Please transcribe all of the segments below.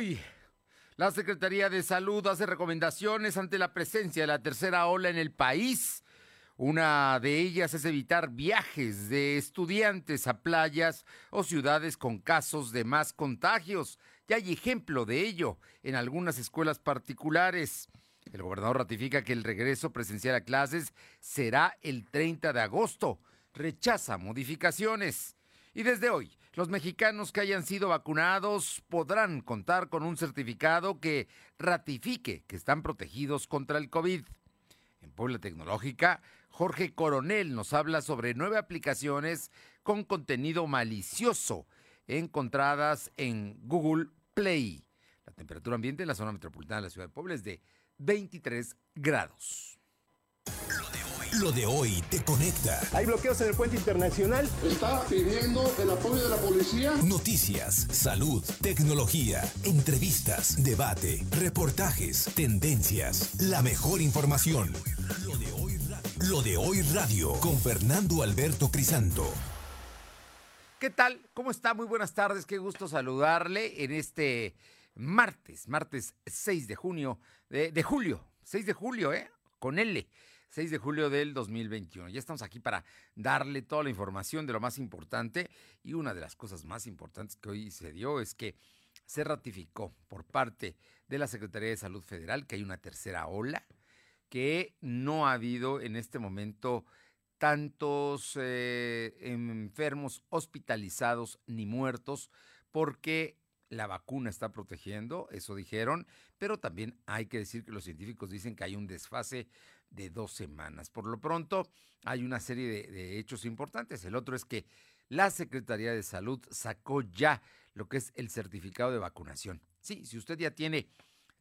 hoy. La Secretaría de Salud hace recomendaciones ante la presencia de la tercera ola en el país. Una de ellas es evitar viajes de estudiantes a playas o ciudades con casos de más contagios. Ya hay ejemplo de ello en algunas escuelas particulares. El gobernador ratifica que el regreso presencial a clases será el 30 de agosto. Rechaza modificaciones. Y desde hoy, los mexicanos que hayan sido vacunados podrán contar con un certificado que ratifique que están protegidos contra el COVID. En Puebla Tecnológica, Jorge Coronel nos habla sobre nueve aplicaciones con contenido malicioso encontradas en Google Play. La temperatura ambiente en la zona metropolitana de la ciudad de Puebla es de 23 grados. Lo de hoy te conecta. Hay bloqueos en el puente internacional. Está pidiendo el apoyo de la policía. Noticias, salud, tecnología, entrevistas, debate, reportajes, tendencias, la mejor información. Lo de hoy radio, Lo de hoy radio con Fernando Alberto Crisanto. ¿Qué tal? ¿Cómo está? Muy buenas tardes. Qué gusto saludarle en este martes, martes 6 de junio, de, de julio, 6 de julio, ¿eh? Con L. 6 de julio del 2021. Ya estamos aquí para darle toda la información de lo más importante y una de las cosas más importantes que hoy se dio es que se ratificó por parte de la Secretaría de Salud Federal que hay una tercera ola, que no ha habido en este momento tantos eh, enfermos hospitalizados ni muertos porque la vacuna está protegiendo, eso dijeron, pero también hay que decir que los científicos dicen que hay un desfase de dos semanas. Por lo pronto, hay una serie de, hechos importantes. El otro es que la Secretaría de Salud sacó ya lo que es el certificado de vacunación. Sí, si usted ya tiene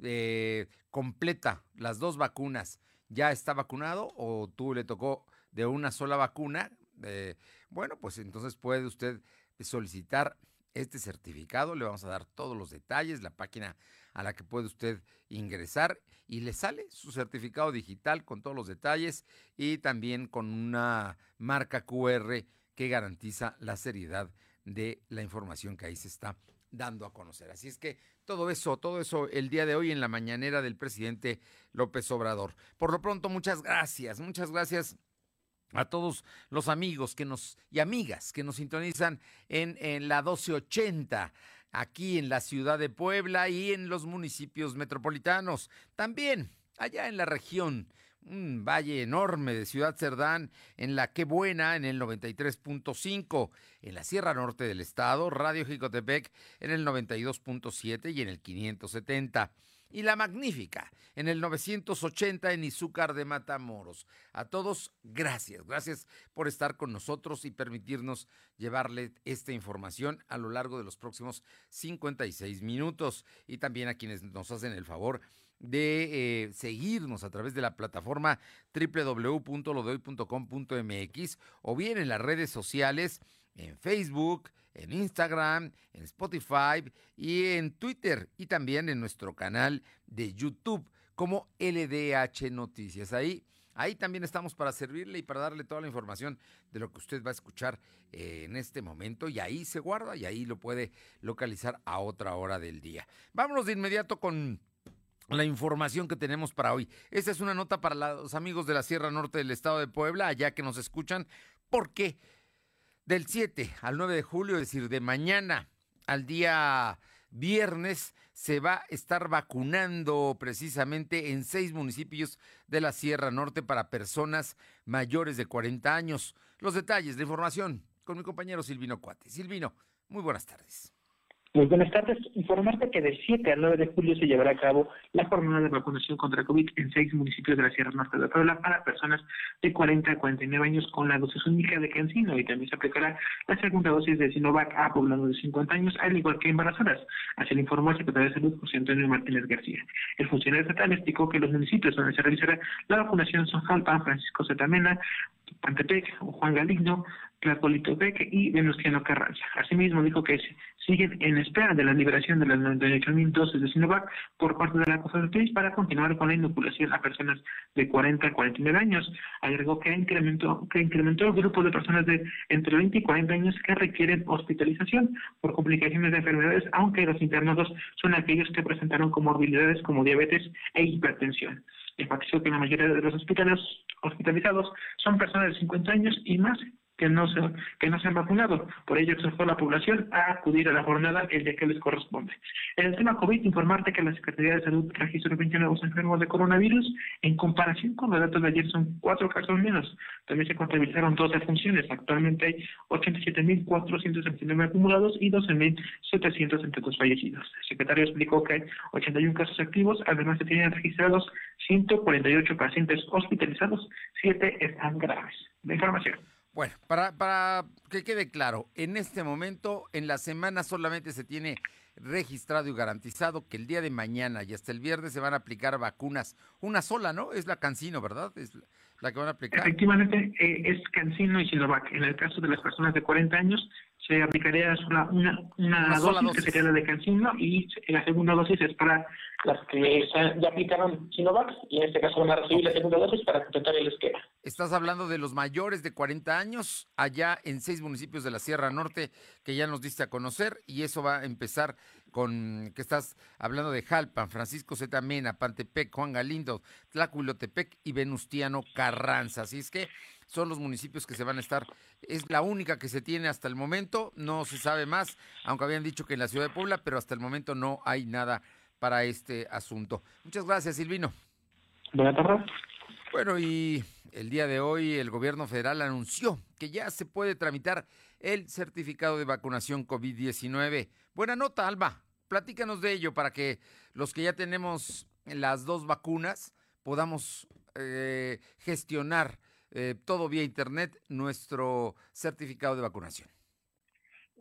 eh, completa las dos vacunas, ya está vacunado o tú le tocó de una sola vacuna, eh, bueno, pues entonces puede usted solicitar este certificado. Le vamos a dar todos los detalles, la página a la que puede usted ingresar y le sale su certificado digital con todos los detalles y también con una marca QR que garantiza la seriedad de la información que ahí se está dando a conocer. Así es que todo eso, todo eso el día de hoy en la mañanera del presidente López Obrador. Por lo pronto, muchas gracias, muchas gracias a todos los amigos que nos y amigas que nos sintonizan en, la 1280 aquí en la ciudad de Puebla y en los municipios metropolitanos. También allá en la región, un valle enorme de Ciudad Cerdán, en la que buena, en el 93.5, en la Sierra Norte del Estado, Radio Jicotepec en el 92.7 y en el 570 y La Magnífica en el 980 en Izúcar de Matamoros. A todos, gracias. Gracias por estar con nosotros y permitirnos llevarle esta información a lo largo de los próximos 56 minutos. Y también a quienes nos hacen el favor de eh, seguirnos a través de la plataforma www.lodehoy.com.mx o bien en las redes sociales, en Facebook, en Instagram, en Spotify y en Twitter y también en nuestro canal de YouTube como LDH Noticias. Ahí, ahí también estamos para servirle y para darle toda la información de lo que usted va a escuchar eh, en este momento y ahí se guarda y ahí lo puede localizar a otra hora del día. Vámonos de inmediato con la información que tenemos para hoy. Esta es una nota para los amigos de la Sierra Norte del Estado de Puebla, allá que nos escuchan, porque del 7 al 9 de julio, es decir, de mañana al día viernes, se va a estar vacunando precisamente en seis municipios de la Sierra Norte para personas mayores de 40 años. Los detalles de información con mi compañero Silvino Cuate. Silvino, muy buenas tardes. Muy buenas tardes. Informarte que del 7 al 9 de julio se llevará a cabo la jornada de vacunación contra COVID en seis municipios de la Sierra Norte de Puebla para personas de 40 a 49 años con la dosis única de Cancino y también se aplicará la segunda dosis de Sinovac a poblanos de 50 años, al igual que embarazadas. Así lo informó el secretario de Salud, José Antonio Martínez García. El funcionario estatal explicó que los municipios donde se realizará la vacunación son Jalpa, Francisco Zetamena, Pantepec, Juan Galigno, Tlacolito Beque y Venustiano Carranza. Asimismo, dijo que siguen en espera de la liberación de las 98.000 dosis de Sinovac por parte de la COFEPRIS para continuar con la inoculación a personas de 40 a 49 años. Agregó que incrementó, que incrementó el grupo de personas de entre 20 y 40 años que requieren hospitalización por complicaciones de enfermedades, aunque los internados son aquellos que presentaron comorbilidades como diabetes e hipertensión. Enfatizó que la mayoría de los hospitalizados son personas de 50 años y más que no se, que no se han vacunado. Por ello exhortó a la población a acudir a la jornada el día que les corresponde. En el tema COVID, informarte que la Secretaría de Salud registró 20 nuevos enfermos de coronavirus. En comparación con los datos de ayer, son cuatro casos menos. También se contabilizaron 12 funciones. Actualmente hay 87.479 acumulados y 12.772 fallecidos. El secretario explicó que hay 81 casos activos, además se tienen registrados 148 pacientes hospitalizados, 7 están graves. La información. Bueno, para, para que quede claro, en este momento, en la semana solamente se tiene registrado y garantizado que el día de mañana y hasta el viernes se van a aplicar vacunas. Una sola, ¿no? Es la Cancino, ¿verdad? Es la que van a aplicar. Efectivamente, eh, es Cancino y Sinovac. En el caso de las personas de 40 años, se aplicaría una, una, una, dosis, que sería la de Cancino y la segunda dosis es para las que ya aplicaron Sinovac y en este caso van a recibir la segunda dosis para completar el esquema. Estás hablando de los mayores de 40 años allá en seis municipios de la Sierra Norte que ya nos diste a conocer y eso va a empezar con que estás hablando de Jalpan, Francisco Zeta Mena, Pantepec, Juan Galindo, Tlacuilotepec y Venustiano Carranza. Así es que son los municipios que se van a estar. Es la única que se tiene hasta el momento, no se sabe más, aunque habían dicho que en la ciudad de Puebla, pero hasta el momento no hay nada para este asunto. Muchas gracias, Silvino. Buenas tardes. Bueno, y el día de hoy el gobierno federal anunció que ya se puede tramitar el certificado de vacunación COVID-19. Buena nota, Alba. Platícanos de ello para que los que ya tenemos las dos vacunas podamos eh, gestionar eh, todo vía Internet nuestro certificado de vacunación.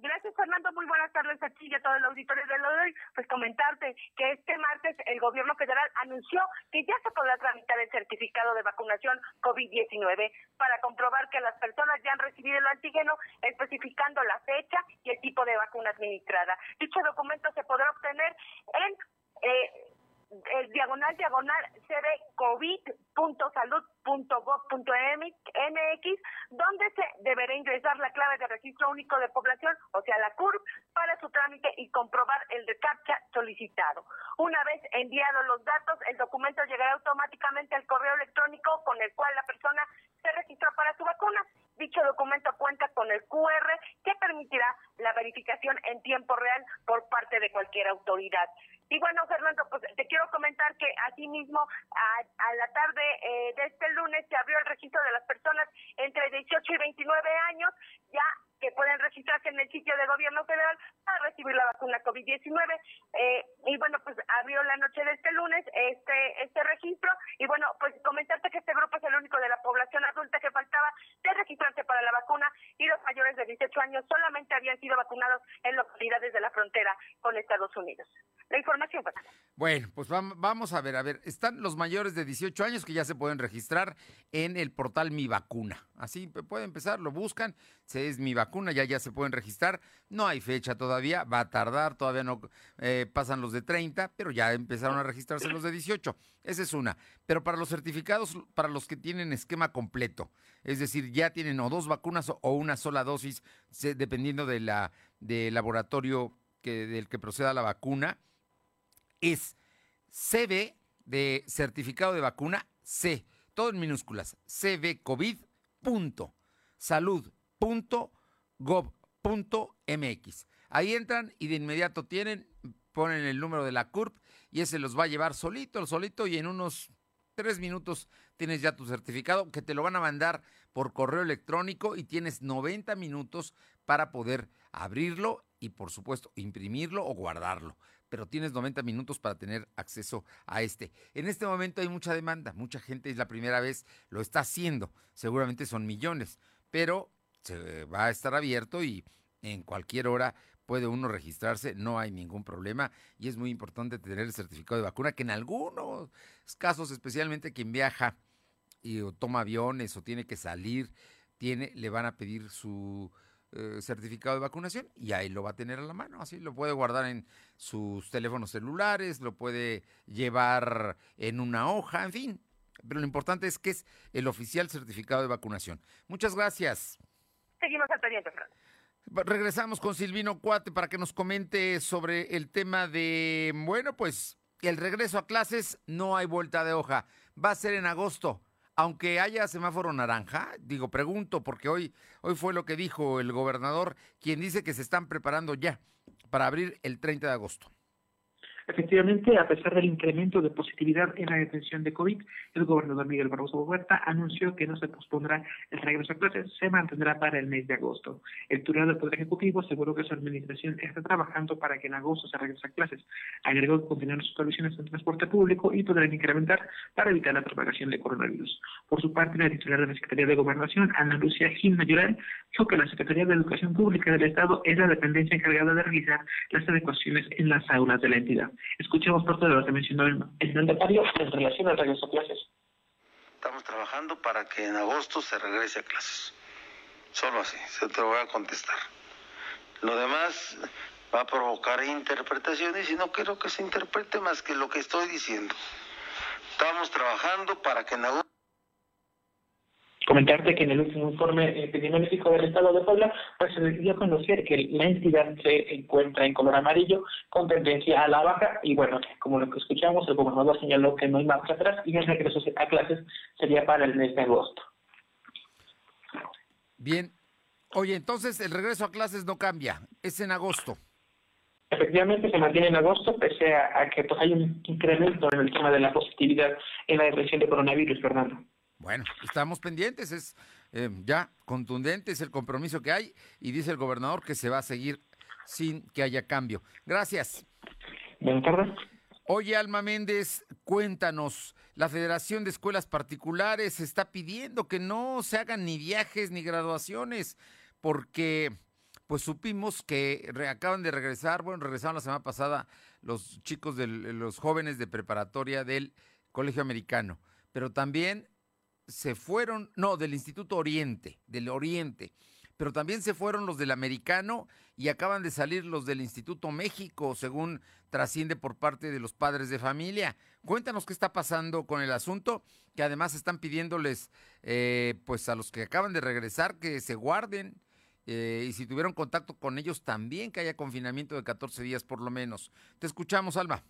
Gracias, Fernando. Muy buenas tardes a ti y a todo el auditorio de hoy. Pues comentarte que este martes el gobierno federal anunció que ya se podrá tramitar el certificado de vacunación COVID-19 para comprobar que las personas ya han recibido el antígeno, especificando la fecha y el tipo de vacuna administrada. Dicho documento se podrá obtener en eh, el diagonal diagonal cdcovid.salud.gov.mx, donde se deberá ingresar la clave de registro único de población, o sea, la CURP, para su trámite y comprobar el recaptcha solicitado. Una vez enviados los datos, el documento llegará automáticamente al correo electrónico con el cual la persona se registró para su vacuna. Dicho documento cuenta con el QR que permitirá la verificación en tiempo real por parte de cualquier autoridad. Y bueno, Fernando, pues te quiero comentar que asimismo a, a la tarde eh, de este lunes se abrió el registro de las personas entre 18 y 29 años, ya que pueden registrarse en el sitio de gobierno federal para recibir la vacuna COVID-19. Eh, y bueno, pues abrió la noche de este lunes este este registro. Y bueno, pues comentarte que este grupo es el único de la población adulta que faltaba de registrarse para la vacuna y los mayores de 18 años solamente habían sido vacunados en localidades de la frontera con Estados Unidos. La información, pues. Bueno, vamos a ver, a ver, están los mayores de 18 años que ya se pueden registrar en el portal Mi Vacuna. Así puede empezar, lo buscan, se es Mi Vacuna, ya ya se pueden registrar. No hay fecha todavía, va a tardar, todavía no eh, pasan los de 30, pero ya empezaron a registrarse los de 18. Esa es una. Pero para los certificados, para los que tienen esquema completo, es decir, ya tienen o dos vacunas o una sola dosis, dependiendo de la del laboratorio del que proceda la vacuna, es CB de certificado de vacuna C, todo en minúsculas, cbcovid.salud.gov.mx. Ahí entran y de inmediato tienen, ponen el número de la CURP y ese los va a llevar solito, solito y en unos tres minutos tienes ya tu certificado que te lo van a mandar por correo electrónico y tienes 90 minutos para poder abrirlo y por supuesto imprimirlo o guardarlo. Pero tienes 90 minutos para tener acceso a este. En este momento hay mucha demanda, mucha gente es la primera vez, lo está haciendo, seguramente son millones, pero se va a estar abierto y en cualquier hora puede uno registrarse, no hay ningún problema. Y es muy importante tener el certificado de vacuna que en algunos casos, especialmente quien viaja y toma aviones o tiene que salir, tiene le van a pedir su eh, certificado de vacunación y ahí lo va a tener a la mano, así lo puede guardar en sus teléfonos celulares, lo puede llevar en una hoja, en fin. Pero lo importante es que es el oficial certificado de vacunación. Muchas gracias. Seguimos al pendiente, Fran. Regresamos con Silvino Cuate para que nos comente sobre el tema de, bueno, pues el regreso a clases, no hay vuelta de hoja. Va a ser en agosto, aunque haya semáforo naranja. Digo, pregunto, porque hoy, hoy fue lo que dijo el gobernador, quien dice que se están preparando ya para abrir el 30 de agosto. Efectivamente, a pesar del incremento de positividad en la detención de COVID, el gobernador Miguel Barroso Huerta anunció que no se pospondrá el regreso a clases, se mantendrá para el mes de agosto. El titular del Poder Ejecutivo aseguró que su administración está trabajando para que en agosto se regrese a clases. Agregó que continuarán sus supervisiones en transporte público y podrán incrementar para evitar la propagación de coronavirus. Por su parte, la titular de la Secretaría de Gobernación, Ana Lucía Gil Mayoral, dijo que la Secretaría de Educación Pública del Estado es la dependencia encargada de realizar las adecuaciones en las aulas de la entidad. Escuchemos parte de lo que mencionó el, el mandatario en relación al regreso a clases. Estamos trabajando para que en agosto se regrese a clases. Solo así, se te lo voy a contestar. Lo demás va a provocar interpretaciones y no quiero que se interprete más que lo que estoy diciendo. Estamos trabajando para que en agosto Comentarte que en el último informe epidemiológico del Estado de Puebla, pues se dio a conocer que la entidad se encuentra en color amarillo con tendencia a la baja y bueno, como lo que escuchamos, el gobernador señaló que no hay marcha atrás y el regreso a clases sería para el mes de agosto. Bien. Oye, entonces el regreso a clases no cambia, es en agosto. Efectivamente se mantiene en agosto, pese a, a que pues hay un incremento en el tema de la positividad en la depresión de coronavirus, Fernando. Bueno, estamos pendientes, es eh, ya contundente, es el compromiso que hay y dice el gobernador que se va a seguir sin que haya cambio. Gracias. Buenas tardes. Oye, Alma Méndez, cuéntanos, la Federación de Escuelas Particulares está pidiendo que no se hagan ni viajes ni graduaciones, porque pues supimos que acaban de regresar, bueno, regresaron la semana pasada los chicos de los jóvenes de preparatoria del Colegio Americano, pero también se fueron, no, del Instituto Oriente, del Oriente, pero también se fueron los del Americano y acaban de salir los del Instituto México, según trasciende por parte de los padres de familia. Cuéntanos qué está pasando con el asunto, que además están pidiéndoles, eh, pues a los que acaban de regresar, que se guarden. eh, y si tuvieron contacto con ellos, también que haya confinamiento de 14 días por lo menos. Te escuchamos, Alma.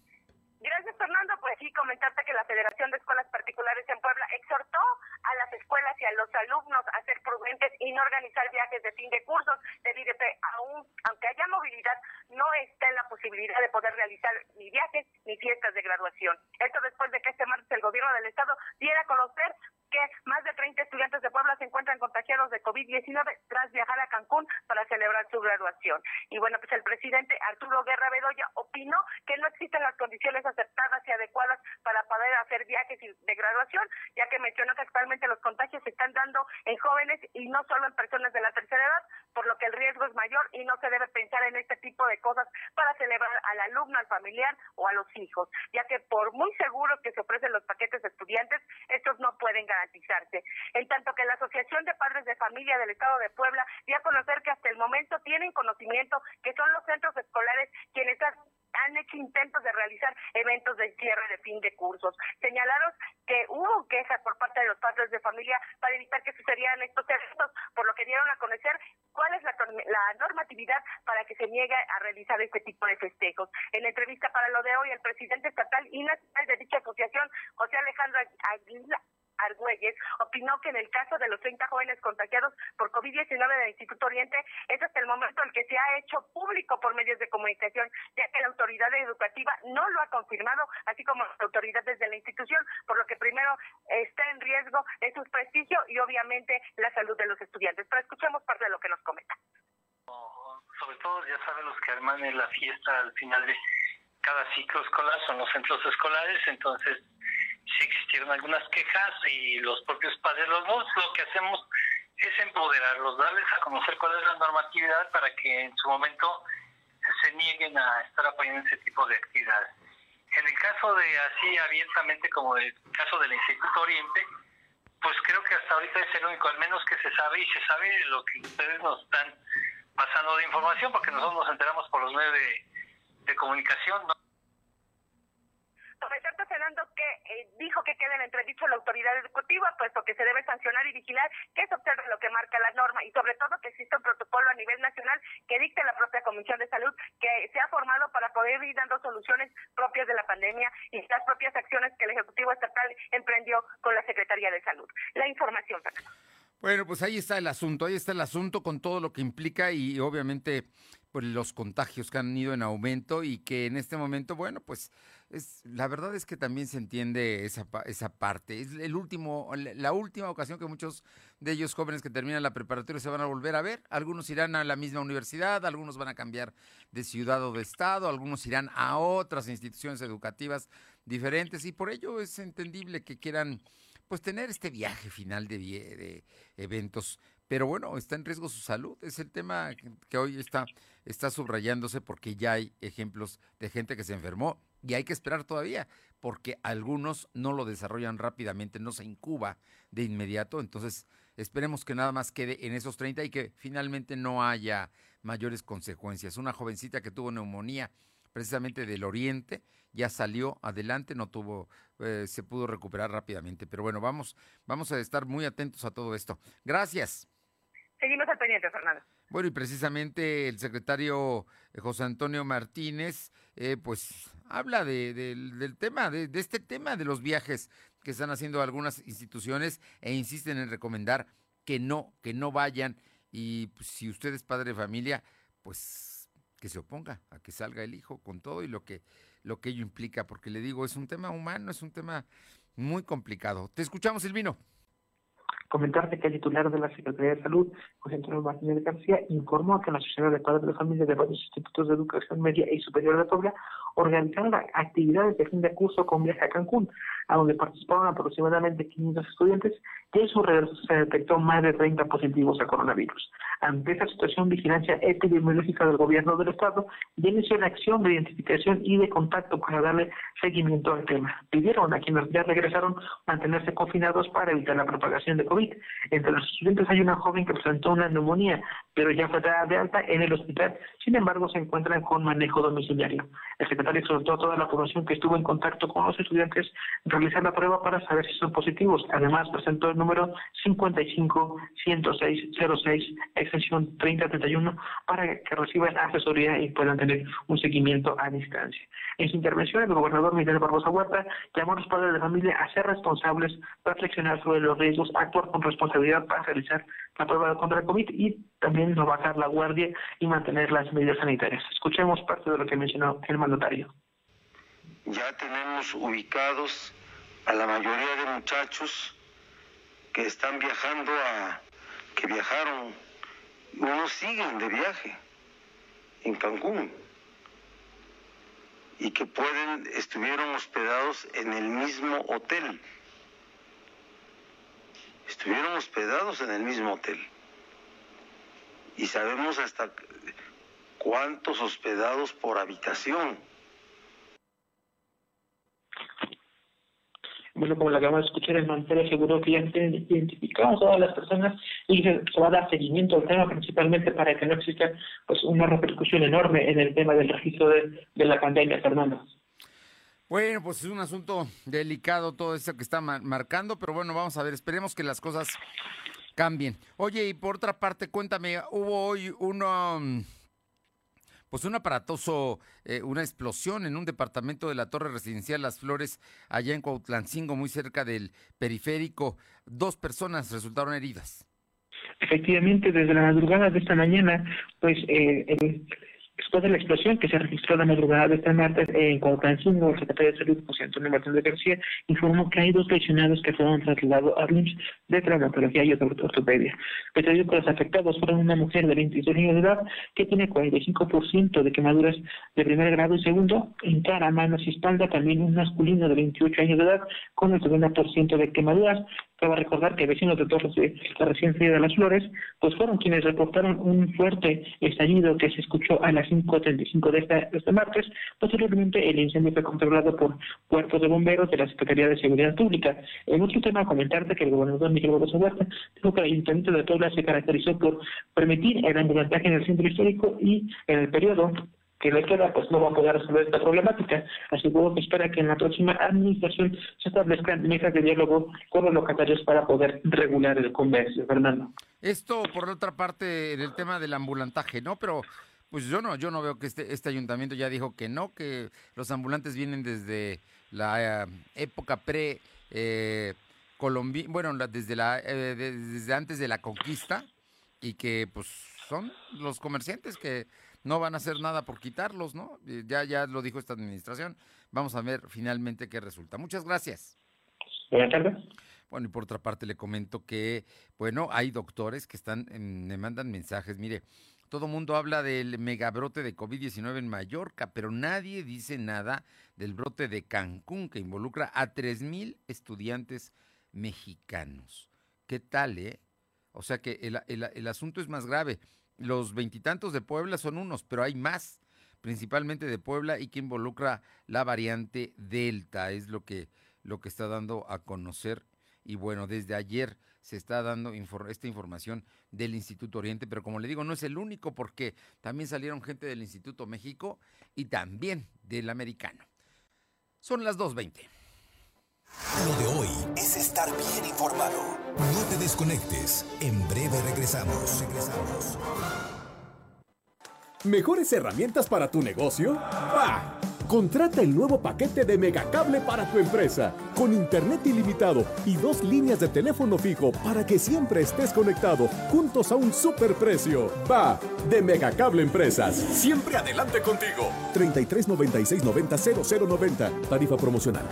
Gracias, Fernando. Pues sí, comentarte que la Federación de Escuelas Particulares en Puebla exhortó a las escuelas y a los alumnos a ser prudentes y no organizar viajes de fin de cursos, debido que aún, aunque haya movilidad, no está en la posibilidad de poder realizar ni viajes ni fiestas de graduación. Esto después de que este martes el gobierno del estado diera a conocer que más de 30 estudiantes de Puebla se encuentran contagiados de COVID-19 tras viajar a Cancún para celebrar su graduación. Y bueno, pues el presidente Arturo Guerra Bedoya opinó que no existen las condiciones aceptadas y adecuadas para poder hacer viajes de graduación, ya que mencionó que actualmente los contagios se están dando en jóvenes y no solo en personas de la tercera edad, por lo que el riesgo es mayor y no se debe pensar en este tipo de cosas para celebrar al alumno, al familiar o a los hijos, ya que por muy seguros que se ofrecen los paquetes de estudiantes, estos no pueden garantizarse. En tanto que la Asociación de Padres de Familia del Estado de Puebla dio a conocer que hasta el momento tienen conocimiento que son los centros escolares quienes han han hecho intentos de realizar eventos de cierre de fin de cursos. Señalaron que hubo quejas por parte de los padres de familia para evitar que sucedieran estos eventos, por lo que dieron a conocer cuál es la, la normatividad para que se niegue a realizar este tipo de festejos. En entrevista para lo de hoy, el presidente estatal y nacional de dicha asociación, José Alejandro Aguila, Argüelles, opinó que en el caso de los 30 jóvenes contagiados por COVID-19 del Instituto Oriente, es hasta el momento el que se ha hecho público por medios de comunicación, ya que la autoridad educativa no lo ha confirmado, así como las autoridades de la institución, por lo que primero está en riesgo de su prestigio y obviamente la salud de los estudiantes. Pero escuchemos parte de lo que nos comenta. sobre todo ya saben los que arman la fiesta al final de cada ciclo escolar son los centros escolares, entonces sí existieron algunas quejas y los propios padres, los dos, lo que hacemos es empoderarlos, darles a conocer cuál es la normatividad para que en su momento se nieguen a estar apoyando ese tipo de actividades. En el caso de así abiertamente como el caso del Instituto Oriente, pues creo que hasta ahorita es el único, al menos que se sabe y se sabe lo que ustedes nos están pasando de información, porque nosotros nos enteramos por los medios de, comunicación. ¿no? Comentarte, Fernando, que eh, dijo que queda en entredicho la autoridad ejecutiva, puesto que se debe sancionar y vigilar que se observe lo que marca la norma y sobre todo que exista un protocolo a nivel nacional que dicte la propia Comisión de Salud que se ha formado para poder ir dando soluciones propias de la pandemia y las propias acciones que el Ejecutivo Estatal emprendió con la Secretaría de Salud. La información, Fernando. Bueno, pues ahí está el asunto, ahí está el asunto con todo lo que implica y obviamente pues los contagios que han ido en aumento y que en este momento, bueno, pues es la verdad es que también se entiende esa esa parte. Es el último la última ocasión que muchos de ellos jóvenes que terminan la preparatoria se van a volver a ver, algunos irán a la misma universidad, algunos van a cambiar de ciudad o de estado, algunos irán a otras instituciones educativas diferentes y por ello es entendible que quieran pues tener este viaje final de, de eventos. Pero bueno, está en riesgo su salud. Es el tema que hoy está, está subrayándose porque ya hay ejemplos de gente que se enfermó y hay que esperar todavía porque algunos no lo desarrollan rápidamente, no se incuba de inmediato. Entonces, esperemos que nada más quede en esos 30 y que finalmente no haya mayores consecuencias. Una jovencita que tuvo neumonía precisamente del oriente, ya salió adelante, no tuvo, eh, se pudo recuperar rápidamente. Pero bueno, vamos, vamos a estar muy atentos a todo esto. Gracias. Seguimos al pendiente, Fernando. Bueno, y precisamente el secretario eh, José Antonio Martínez, eh, pues habla de, del tema, de, de, este tema de los viajes que están haciendo algunas instituciones e insisten en recomendar que no, que no vayan. Y pues, si usted es padre de familia, pues que se oponga a que salga el hijo con todo y lo que, lo que ello implica, porque le digo, es un tema humano, es un tema muy complicado. Te escuchamos, Silvino. Comentarte que el titular de la Secretaría de Salud, José Antonio Martínez García, informó que la Sociedad de Padres de Familia de varios institutos de educación media y superior de Puebla organizaron actividades de fin de curso con viaje a Cancún, a donde participaron aproximadamente 500 estudiantes y en su regreso se detectó más de 30 positivos a coronavirus. Ante esta situación, vigilancia epidemiológica del gobierno del Estado ya inició la acción de identificación y de contacto para darle seguimiento al tema. Pidieron a quienes ya regresaron mantenerse confinados para evitar la propagación de COVID. Entre los estudiantes hay una joven que presentó una neumonía, pero ya fue dada de alta en el hospital. Sin embargo, se encuentran con manejo domiciliario. El secretario exhortó a toda la población que estuvo en contacto con los estudiantes realizar la prueba para saber si son positivos. Además, presentó el número 55-106-06, extensión 3031, para que reciban asesoría y puedan tener un seguimiento a distancia. En su intervención, el gobernador Miguel Barbosa Huerta llamó a los padres de familia a ser responsables, reflexionar sobre los riesgos, actuar con responsabilidad para realizar la prueba contra el COVID y también no bajar la guardia y mantener las medidas sanitarias. Escuchemos parte de lo que mencionó el mandatario. Ya tenemos ubicados a la mayoría de muchachos que están viajando a, que viajaron, unos siguen de viaje en Cancún y que pueden, estuvieron hospedados en el mismo hotel. Estuvieron hospedados en el mismo hotel. Y sabemos hasta cuántos hospedados por habitación. Bueno, como la acabamos de escuchar, el mantel aseguró que ya tienen identificados todas las personas y se, va a dar seguimiento al tema principalmente para que no exista pues una repercusión enorme en el tema del registro de, la pandemia, Fernando. Bueno, pues es un asunto delicado todo eso que está marcando, pero bueno, vamos a ver, esperemos que las cosas cambien. Oye, y por otra parte, cuéntame, hubo hoy uno pues un aparatoso, eh, una explosión en un departamento de la torre residencial Las Flores, allá en Cuautlancingo, muy cerca del periférico. Dos personas resultaron heridas. Efectivamente, desde la madrugada de esta mañana, pues eh, Después de la explosión que se registró la madrugada de esta martes en Cuauhtémoc, el secretario de Salud, José Antonio Martínez de García, informó que hay dos lesionados que fueron trasladados a RIMS de traumatología y ortopedia. Que los afectados fueron una mujer de 26 años de edad que tiene 45% de quemaduras de primer grado y segundo, en cara, manos y espalda, también un masculino de 28 años de edad con el 70% de quemaduras, Cabe recordar que vecinos de Torres de la recién de las Flores, pues fueron quienes reportaron un fuerte estallido que se escuchó a las 5.35 de, de este martes. Posteriormente, el incendio fue controlado por cuerpos de bomberos de la Secretaría de Seguridad Pública. En otro tema, comentarte que el gobernador Miguel Barroso Huerta dijo que el Ayuntamiento de Puebla se caracterizó por permitir el ambulantaje en el centro histórico y en el periodo que le queda, pues no va a poder resolver esta problemática. Aseguró que espera que en la próxima administración se establezcan mesas de diálogo con los locatarios para poder regular el comercio, Fernando. Esto, por otra parte, en el tema del ambulantaje, ¿no? Pero pues yo no, yo no veo que este, este ayuntamiento ya dijo que no, que los ambulantes vienen desde la eh, época pre eh, bueno, desde la eh, desde antes de la conquista y que pues son los comerciantes que no van a hacer nada por quitarlos, ¿no? Ya, ya lo dijo esta administración. Vamos a ver finalmente qué resulta. Muchas gracias. Buenas tardes. Bueno, y por otra parte le comento que, bueno, hay doctores que están, me mandan mensajes, mire, todo mundo habla del megabrote de COVID-19 en Mallorca, pero nadie dice nada del brote de Cancún que involucra a 3.000 estudiantes mexicanos. ¿Qué tal, eh? O sea que el, el asunto es más grave los veintitantos de Puebla son unos, pero hay más, principalmente de Puebla y que involucra la variante Delta, es lo que, lo que está dando a conocer. Y bueno, desde ayer se está dando esta información del Instituto Oriente, pero como le digo, no es el único porque también salieron gente del Instituto México y también del americano. Son las 2.20. Lo de hoy es estar bien informado. No te desconectes. En breve regresamos. Regresamos. ¿Mejores herramientas para tu negocio? ¡Bah! Contrata el nuevo paquete de Megacable para tu empresa, con internet ilimitado y dos líneas de teléfono fijo para que siempre estés conectado, juntos a un superprecio. Va, de Megacable Empresas. Siempre adelante contigo. 33 96 90 0090. Tarifa promocional.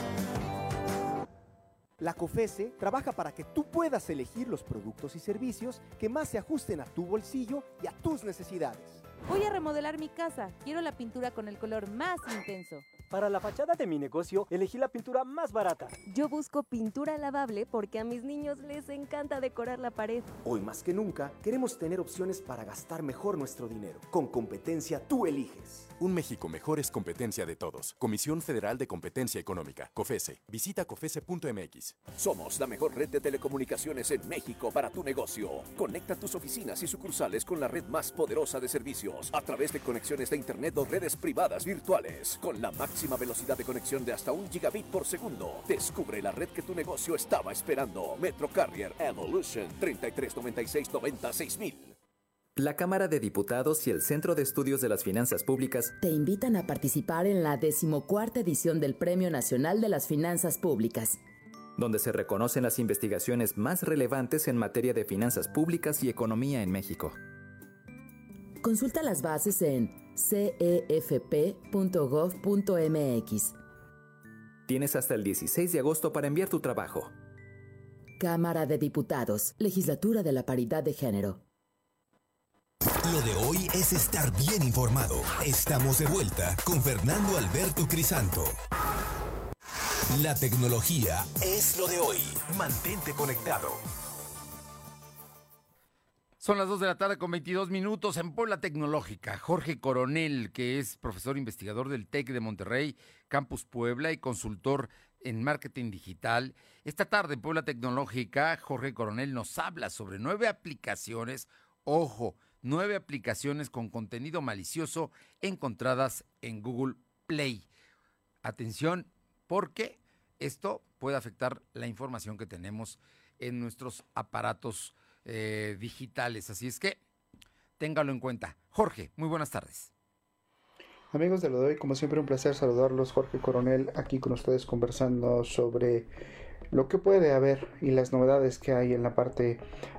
La COFESE trabaja para que tú puedas elegir los productos y servicios que más se ajusten a tu bolsillo y a tus necesidades. Voy a remodelar mi casa. Quiero la pintura con el color más intenso. Para la fachada de mi negocio, elegí la pintura más barata. Yo busco pintura lavable porque a mis niños les encanta decorar la pared. Hoy más que nunca, queremos tener opciones para gastar mejor nuestro dinero. Con competencia tú eliges. Un México mejor es competencia de todos. Comisión Federal de Competencia Económica, COFESE. Visita COFESE.mx. Somos la mejor red de telecomunicaciones en México para tu negocio. Conecta tus oficinas y sucursales con la red más poderosa de servicios a través de conexiones de Internet o redes privadas virtuales. Con la máxima velocidad de conexión de hasta un gigabit por segundo. Descubre la red que tu negocio estaba esperando. Metro Carrier Evolution 3396 la Cámara de Diputados y el Centro de Estudios de las Finanzas Públicas te invitan a participar en la decimocuarta edición del Premio Nacional de las Finanzas Públicas, donde se reconocen las investigaciones más relevantes en materia de finanzas públicas y economía en México. Consulta las bases en cefp.gov.mx. Tienes hasta el 16 de agosto para enviar tu trabajo. Cámara de Diputados, Legislatura de la Paridad de Género. Lo de hoy es estar bien informado. Estamos de vuelta con Fernando Alberto Crisanto. La tecnología es lo de hoy. Mantente conectado. Son las 2 de la tarde con 22 minutos en Puebla Tecnológica. Jorge Coronel, que es profesor investigador del TEC de Monterrey, Campus Puebla y consultor en marketing digital. Esta tarde en Puebla Tecnológica, Jorge Coronel nos habla sobre nueve aplicaciones, ojo, nueve aplicaciones con contenido malicioso encontradas en Google Play. Atención, porque esto puede afectar la información que tenemos en nuestros aparatos eh, digitales. Así es que téngalo en cuenta. Jorge, muy buenas tardes. Amigos de lo de hoy, como siempre un placer saludarlos. Jorge Coronel aquí con ustedes conversando sobre lo que puede haber y las novedades que hay en la parte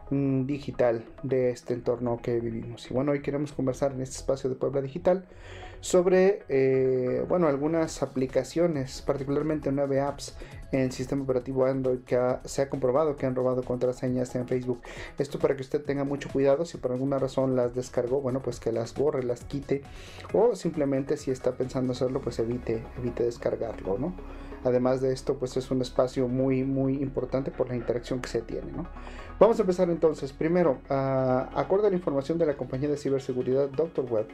mm, digital de este entorno que vivimos. Y bueno, hoy queremos conversar en este espacio de Puebla Digital sobre, eh, bueno, algunas aplicaciones, particularmente nueve apps en el sistema operativo Android que se ha comprobado que han robado contraseñas en Facebook. Esto para que usted tenga mucho cuidado, si por alguna razón las descargó, bueno, pues que las borre, las quite o simplemente si está pensando hacerlo, pues evite, evite descargarlo, ¿no? Además de esto, pues es un espacio muy, muy importante por la interacción que se tiene, ¿no? Vamos a empezar entonces. Primero, uh, acorde a la información de la compañía de ciberseguridad Dr. Web,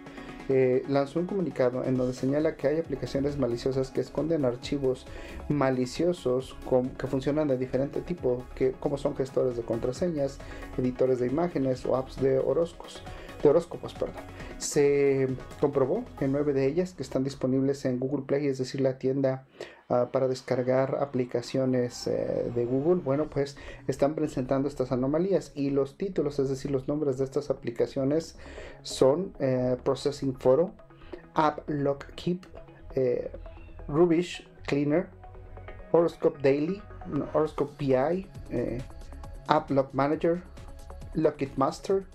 eh, lanzó un comunicado en donde señala que hay aplicaciones maliciosas que esconden archivos maliciosos que funcionan de diferente tipo, que, como son gestores de contraseñas, editores de imágenes o apps de horóscopos de horóscopos, perdón. Se comprobó en nueve de ellas que están disponibles en Google Play, es decir, la tienda para descargar aplicaciones eh, de Google. Bueno, pues están presentando estas anomalías y los títulos, es decir, los nombres de estas aplicaciones son eh, Processing Photo, App Lock Keep, eh, Rubish Cleaner, Horoscope Daily, Horoscope PI, App Lock Manager, Lockit Master,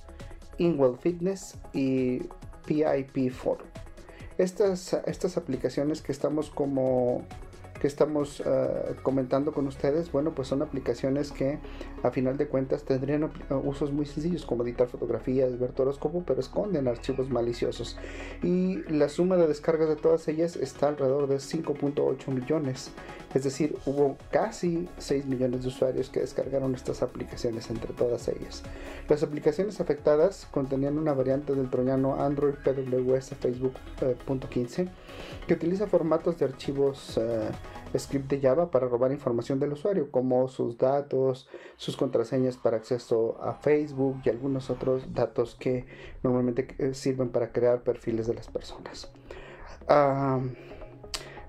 InWell Fitness y PIP Forum. Estas, estas aplicaciones que estamos como que estamos uh, comentando con ustedes, bueno, pues son aplicaciones que a final de cuentas tendrían uh, usos muy sencillos como editar fotografías, ver horóscopo, pero esconden archivos maliciosos. Y la suma de descargas de todas ellas está alrededor de 5.8 millones. Es decir, hubo casi 6 millones de usuarios que descargaron estas aplicaciones entre todas ellas. Las aplicaciones afectadas contenían una variante del troyano Android PWS Facebook.15 eh, que utiliza formatos de archivos eh, script de Java para robar información del usuario, como sus datos, sus contraseñas para acceso a Facebook y algunos otros datos que normalmente eh, sirven para crear perfiles de las personas.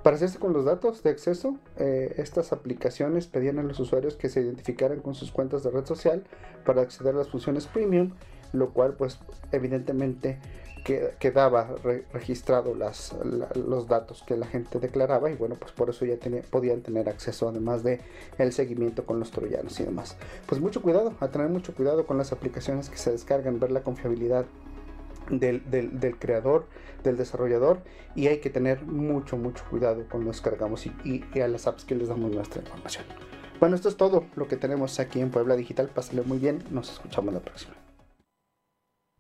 Para hacerse con los datos de acceso, eh, estas aplicaciones pedían a los usuarios que se identificaran con sus cuentas de red social para acceder a las funciones premium, lo cual pues evidentemente quedaba registrado los datos que la gente declaraba y bueno pues por eso ya podían tener acceso además de el seguimiento con los troyanos y demás. Pues mucho cuidado, a tener mucho cuidado con las aplicaciones que se descargan, ver la confiabilidad del, creador, del desarrollador y hay que tener mucho, mucho cuidado cuando nos cargamos y, y, y, a las apps que les damos nuestra información. Bueno, esto es todo lo que tenemos aquí en Puebla Digital. Pásenle muy bien, nos escuchamos la próxima.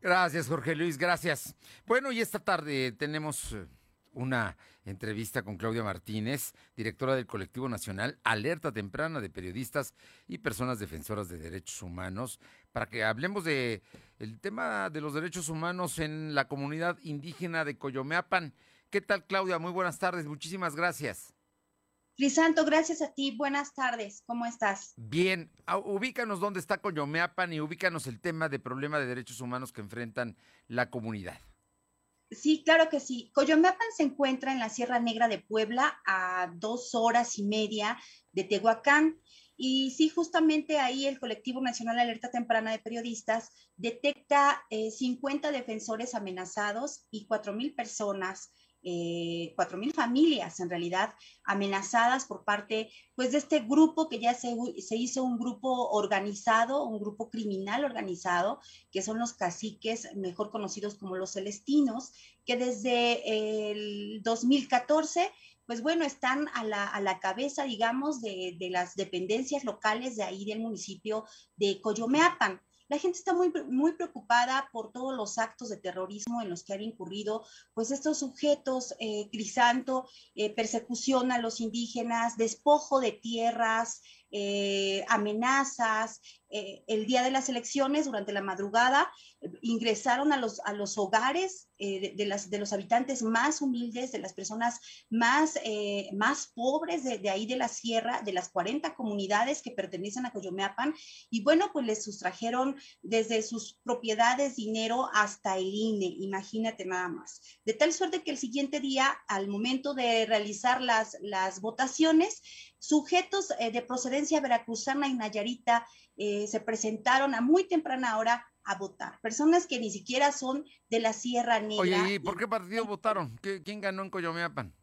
Gracias, Jorge Luis, gracias. Bueno, y esta tarde tenemos una entrevista con Claudia Martínez, directora del colectivo nacional Alerta Temprana de Periodistas y Personas Defensoras de Derechos Humanos, para que hablemos de el tema de los derechos humanos en la comunidad indígena de Coyomeapan. ¿Qué tal, Claudia? Muy buenas tardes, muchísimas gracias. Lisanto, gracias a ti. Buenas tardes. ¿Cómo estás? Bien. Ubícanos dónde está Coyomeapan y ubícanos el tema de problema de derechos humanos que enfrentan la comunidad. Sí, claro que sí. Coyomeapan se encuentra en la Sierra Negra de Puebla, a dos horas y media de Tehuacán. Y sí, justamente ahí el Colectivo Nacional Alerta Temprana de Periodistas detecta eh, 50 defensores amenazados y 4.000 personas eh, 4.000 familias en realidad amenazadas por parte pues de este grupo que ya se, se, hizo un grupo organizado, un grupo criminal organizado, que son los caciques mejor conocidos como los celestinos, que desde el 2014 pues bueno, están a la, a la cabeza, digamos, de, de las dependencias locales de ahí del municipio de Coyomeapan la gente está muy, muy preocupada por todos los actos de terrorismo en los que han incurrido, pues estos sujetos, eh, Crisanto, eh, persecución a los indígenas, despojo de tierras, eh, amenazas. Eh, el día de las elecciones, durante la madrugada, ingresaron a los, a los hogares eh, de, las, de los habitantes más humildes, de las personas más, más pobres de, de, ahí de la sierra, de las 40 comunidades que pertenecen a Coyomeapan. Y bueno, pues les sustrajeron desde sus propiedades dinero hasta el INE, imagínate nada más. De tal suerte que el siguiente día, al momento de realizar las, las votaciones, sujetos eh, de procedencia veracruzana y nayarita eh, se presentaron a muy temprana hora a votar. Personas que ni siquiera son de la Sierra Negra. Oye, ¿y por qué partido votaron? ¿Quién ganó en Coyomeapan?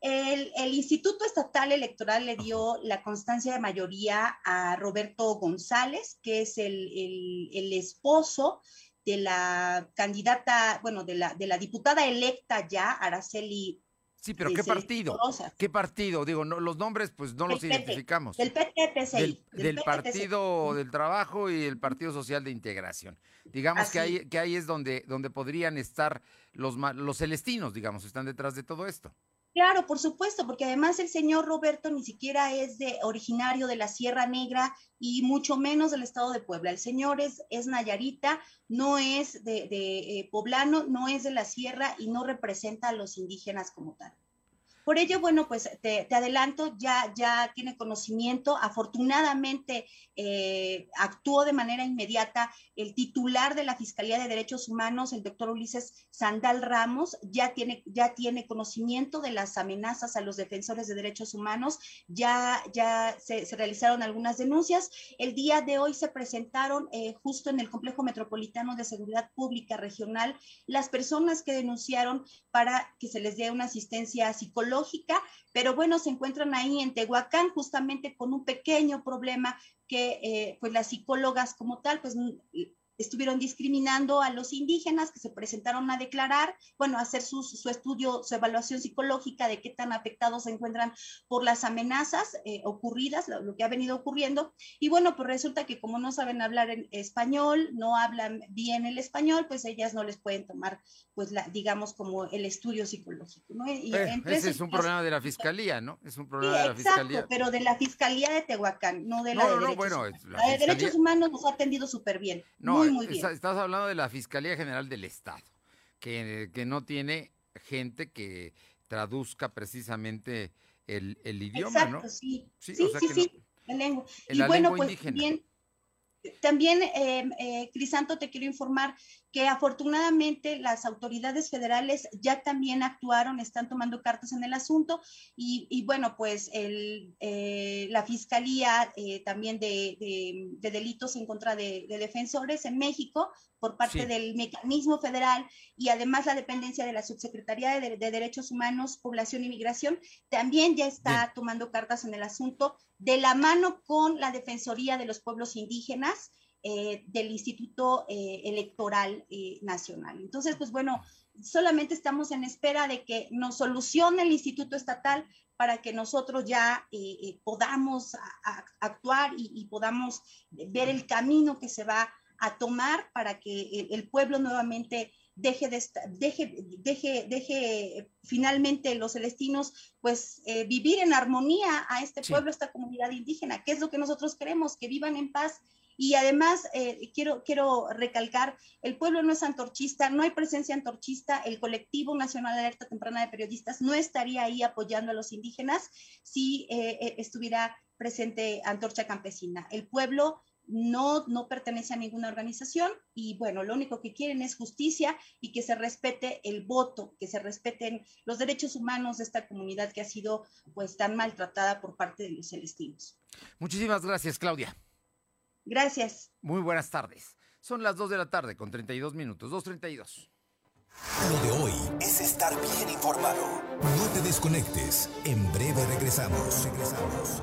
El, el, Instituto Estatal Electoral le dio la constancia de mayoría a Roberto González, que es el, el, el esposo de la candidata, bueno, de la, de la diputada electa ya, Araceli Sí, pero ¿qué partido? ¿Qué partido? Digo, no, los nombres pues no los PT, identificamos. Del PTPCI. Del, del, del Partido del Trabajo y el Partido Social de Integración. Digamos que ahí, que ahí es donde, donde podrían estar los, los celestinos, digamos, están detrás de todo esto. Claro, por supuesto, porque además el señor Roberto ni siquiera es de originario de la Sierra Negra y mucho menos del estado de Puebla. El señor es, es Nayarita, no es de, eh, poblano, no es de la sierra y no representa a los indígenas como tal. Por ello, bueno, pues te, adelanto, ya, ya tiene conocimiento. Afortunadamente eh, actuó de manera inmediata el titular de la Fiscalía de Derechos Humanos, el doctor Ulises Sandal Ramos, ya tiene, ya tiene conocimiento de las amenazas a los defensores de derechos humanos, ya, ya se, realizaron algunas denuncias. El día de hoy se presentaron eh, justo en el Complejo Metropolitano de Seguridad Pública Regional las personas que denunciaron para que se les dé una asistencia psicológica pero bueno, se encuentran ahí en Tehuacán justamente con un pequeño problema que eh, pues las psicólogas como tal pues estuvieron discriminando a los indígenas que se presentaron a declarar, bueno, a hacer su, estudio, su evaluación psicológica de qué tan afectados se encuentran por las amenazas eh, ocurridas, lo, que ha venido ocurriendo. Y bueno, pues resulta que como no saben hablar en español, no hablan bien el español, pues ellas no les pueden tomar, pues, la, digamos, como el estudio psicológico, ¿no? Y eh, ese es un problema de la fiscalía, ¿no? Es un problema de la exacto, fiscalía. pero de la fiscalía de Tehuacán, no de la de derechos, bueno, la, de derechos humanos nos ha atendido súper bien. No, Estás hablando de la Fiscalía General del Estado, que, que no tiene gente que traduzca precisamente el, el idioma, ¿no? Sí, sí, sí, lengua. Y bueno, pues bien, también, eh, eh, Crisanto, te quiero informar que afortunadamente las autoridades federales ya también actuaron, están tomando cartas en el asunto y, bueno, pues el, eh, la Fiscalía eh, también de, delitos en contra de, defensores en México por parte del mecanismo federal y además la dependencia de la Subsecretaría de, Derechos Humanos, Población y Migración, también ya está tomando cartas en el asunto de la mano con la Defensoría de los Pueblos Indígenas eh, del Instituto eh, Electoral eh, Nacional. Entonces, pues bueno, solamente estamos en espera de que nos solucione el Instituto Estatal para que nosotros ya podamos actuar y, podamos ver el camino que se va a tomar para que el, pueblo nuevamente deje de deje, deje, deje finalmente los celestinos pues vivir en armonía a este pueblo, a esta comunidad indígena, que es lo que nosotros queremos, que vivan en paz y además, eh, quiero, quiero recalcar, el pueblo no es antorchista, no hay presencia antorchista, el colectivo nacional de alerta temprana de periodistas no estaría ahí apoyando a los indígenas si eh, eh, estuviera presente Antorcha Campesina. El pueblo no, no pertenece a ninguna organización y bueno, lo único que quieren es justicia y que se respete el voto, que se respeten los derechos humanos de esta comunidad que ha sido pues tan maltratada por parte de los celestinos. Muchísimas gracias, Claudia. Gracias. Muy buenas tardes. Son las 2 de la tarde con 32 minutos, 2.32. Lo de hoy es estar bien informado. No te desconectes. En breve regresamos. Regresamos.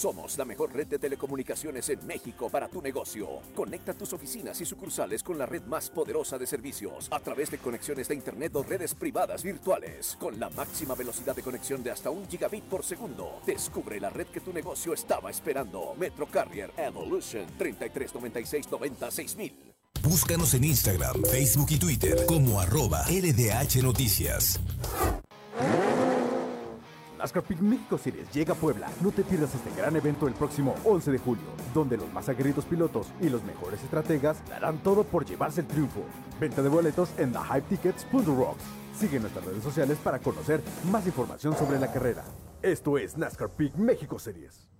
Somos la mejor red de telecomunicaciones en México para tu negocio. Conecta tus oficinas y sucursales con la red más poderosa de servicios a través de conexiones de Internet o redes privadas virtuales con la máxima velocidad de conexión de hasta un gigabit por segundo. Descubre la red que tu negocio estaba esperando. Metro Carrier Evolution 3396 Búscanos en Instagram, Facebook y Twitter como arroba LDH Noticias. NASCAR Peak México Series llega a Puebla. No te pierdas este gran evento el próximo 11 de julio, donde los más aguerridos pilotos y los mejores estrategas darán todo por llevarse el triunfo. Venta de boletos en thehypetickets.rocks. Sigue nuestras redes sociales para conocer más información sobre la carrera. Esto es NASCAR Peak México Series.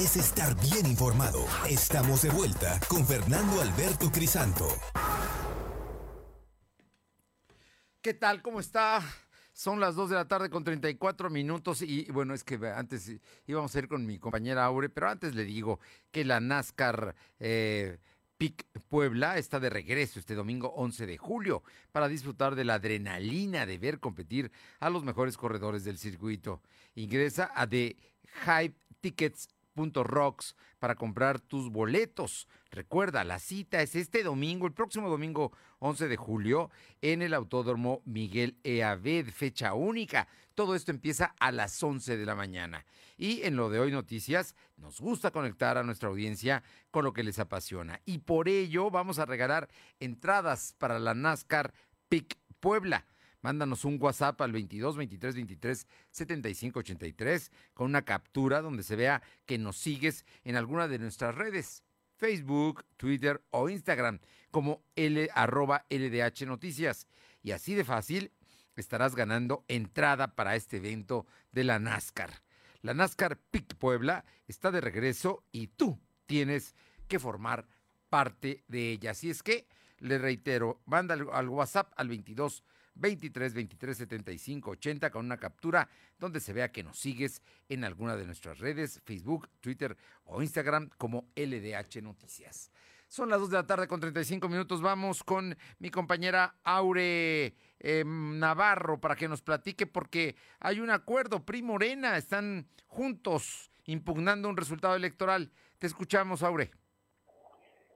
Es estar bien informado. Estamos de vuelta con Fernando Alberto Crisanto. ¿Qué tal? ¿Cómo está? Son las 2 de la tarde con 34 minutos y bueno, es que antes íbamos a ir con mi compañera Aure, pero antes le digo que la NASCAR eh, PIC Puebla está de regreso este domingo 11 de julio para disfrutar de la adrenalina de ver competir a los mejores corredores del circuito. Ingresa a The Hype Tickets Rocks para comprar tus boletos. Recuerda, la cita es este domingo, el próximo domingo 11 de julio, en el Autódromo Miguel Eaved, fecha única. Todo esto empieza a las 11 de la mañana. Y en lo de hoy noticias, nos gusta conectar a nuestra audiencia con lo que les apasiona. Y por ello vamos a regalar entradas para la NASCAR PIC Puebla. Mándanos un WhatsApp al 22 23 23 75 83 con una captura donde se vea que nos sigues en alguna de nuestras redes, Facebook, Twitter o Instagram, como L, arroba LDH Noticias. Y así de fácil estarás ganando entrada para este evento de la NASCAR. La NASCAR PIC Puebla está de regreso y tú tienes que formar parte de ella. Así es que, le reitero, manda al WhatsApp al 22 23 23 75 80 con una captura donde se vea que nos sigues en alguna de nuestras redes, Facebook, Twitter o Instagram como LDH Noticias. Son las 2 de la tarde con 35 minutos. Vamos con mi compañera Aure em, Navarro para que nos platique porque hay un acuerdo. PRI Morena están juntos impugnando un resultado electoral. Te escuchamos, Aure.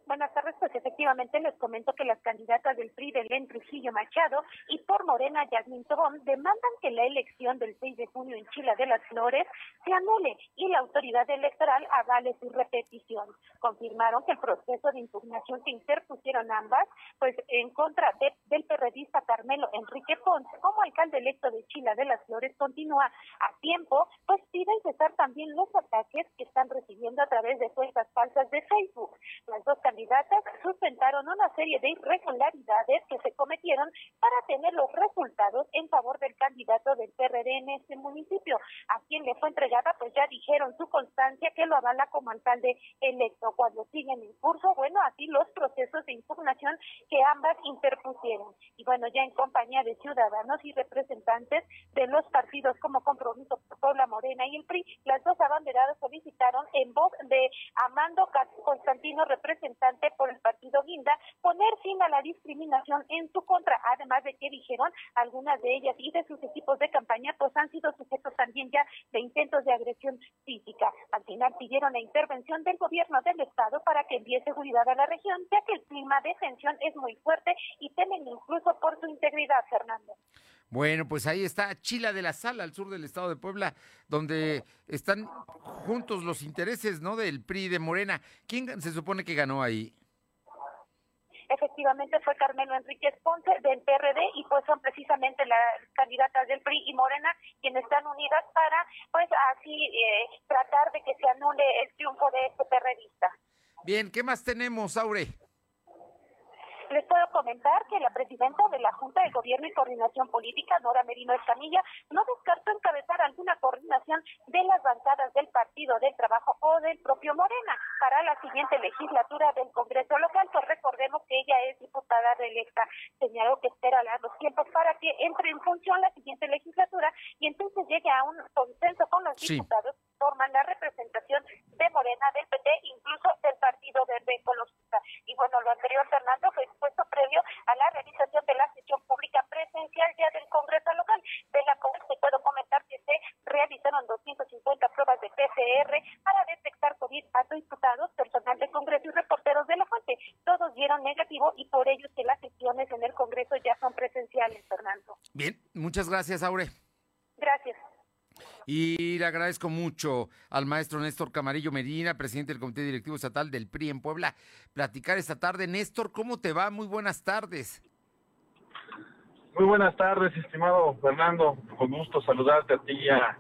Buenas tardes, pues efectivamente les comento que las candidatas del PRI, Belén Trujillo Machado y por Morena, Yasmin Tobón, demandan que la elección del 6 de junio en Chile de las Flores se anule y la autoridad electoral avale su repetición. Confirmaron que el proceso de impugnación que interpusieron ambas, pues en contra del periodista Carmelo Enrique Pons como alcalde electo de Chile de las Flores continúa a tiempo, pues piden cesar también los ataques que están recibiendo a través de cuentas falsas de Facebook. Las dos candidatas sustentaron una serie de irregularidades que se cometieron para tener los resultados en favor del candidato del PRD en este municipio, a quien le fue entregada, pues ya dijeron su constancia que lo avala como alcalde electo. Cuando siguen en curso, bueno, así los procesos de impugnación que ambas interpusieron. Y bueno, ya en compañía de ciudadanos y representantes de los partidos como Compromiso por Puebla Morena y el PRI, las dos abanderadas solicitaron en voz de Amando Constantino, representante por el partido Guinda poner fin a la discriminación en su contra, además de que dijeron algunas de ellas y de sus equipos de campaña pues han sido sujetos también ya de intentos de agresión física. Al final pidieron la intervención del gobierno del estado para que envíe seguridad a la región, ya que el clima de tensión es muy fuerte y temen incluso por su integridad, Fernando. Bueno, pues ahí está Chila de la Sala, al sur del estado de Puebla, donde están juntos los intereses, ¿no? Del PRI de Morena. ¿Quién se supone que ganó ahí? Efectivamente fue Carmelo Enríquez Ponce del PRD y pues son precisamente las candidatas del PRI y Morena quienes están unidas para pues así eh, tratar de que se anule el triunfo de este PRDista. Bien, ¿qué más tenemos, Aure? Les puedo comentar que la presidenta de la Junta de Gobierno y Coordinación Política, Nora Merino Escamilla, no descartó encabezar alguna coordinación de las bancadas del Partido del Trabajo o del propio Morena para la siguiente legislatura del Congreso local, pues recordemos que ella es diputada reelecta. Señaló que espera los tiempos para que entre en función la siguiente legislatura y entonces llegue a un consenso con los diputados que forman la representación de Morena, del PT, incluso del Partido Verde Ecologista. Y bueno, lo anterior, Fernando, fue expuesto previo a la realización de la sesión pública presencial ya del Congreso local, de la cual te puedo comentar que se realizaron 250 pruebas de PCR para detectar COVID a diputados, personal del Congreso y reporteros de la fuente. Todos dieron negativo y por ello que las sesiones en el Congreso ya son presenciales, Fernando. Bien, muchas gracias, Aure. Gracias. Y le agradezco mucho al maestro Néstor Camarillo Medina, presidente del Comité Directivo Estatal del PRI en Puebla, platicar esta tarde. Néstor, ¿cómo te va? Muy buenas tardes. Muy buenas tardes, estimado Fernando. Con gusto saludarte a ti y a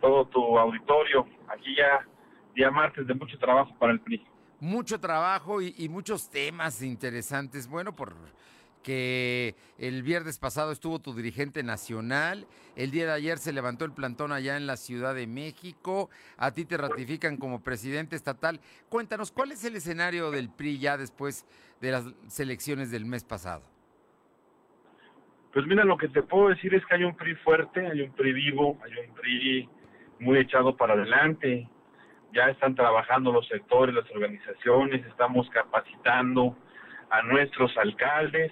todo tu auditorio. Aquí ya día martes de mucho trabajo para el PRI. Mucho trabajo y, y muchos temas interesantes. Bueno, por que el viernes pasado estuvo tu dirigente nacional, el día de ayer se levantó el plantón allá en la Ciudad de México, a ti te ratifican como presidente estatal. Cuéntanos, ¿cuál es el escenario del PRI ya después de las elecciones del mes pasado? Pues mira, lo que te puedo decir es que hay un PRI fuerte, hay un PRI vivo, hay un PRI muy echado para adelante. Ya están trabajando los sectores, las organizaciones, estamos capacitando a nuestros alcaldes.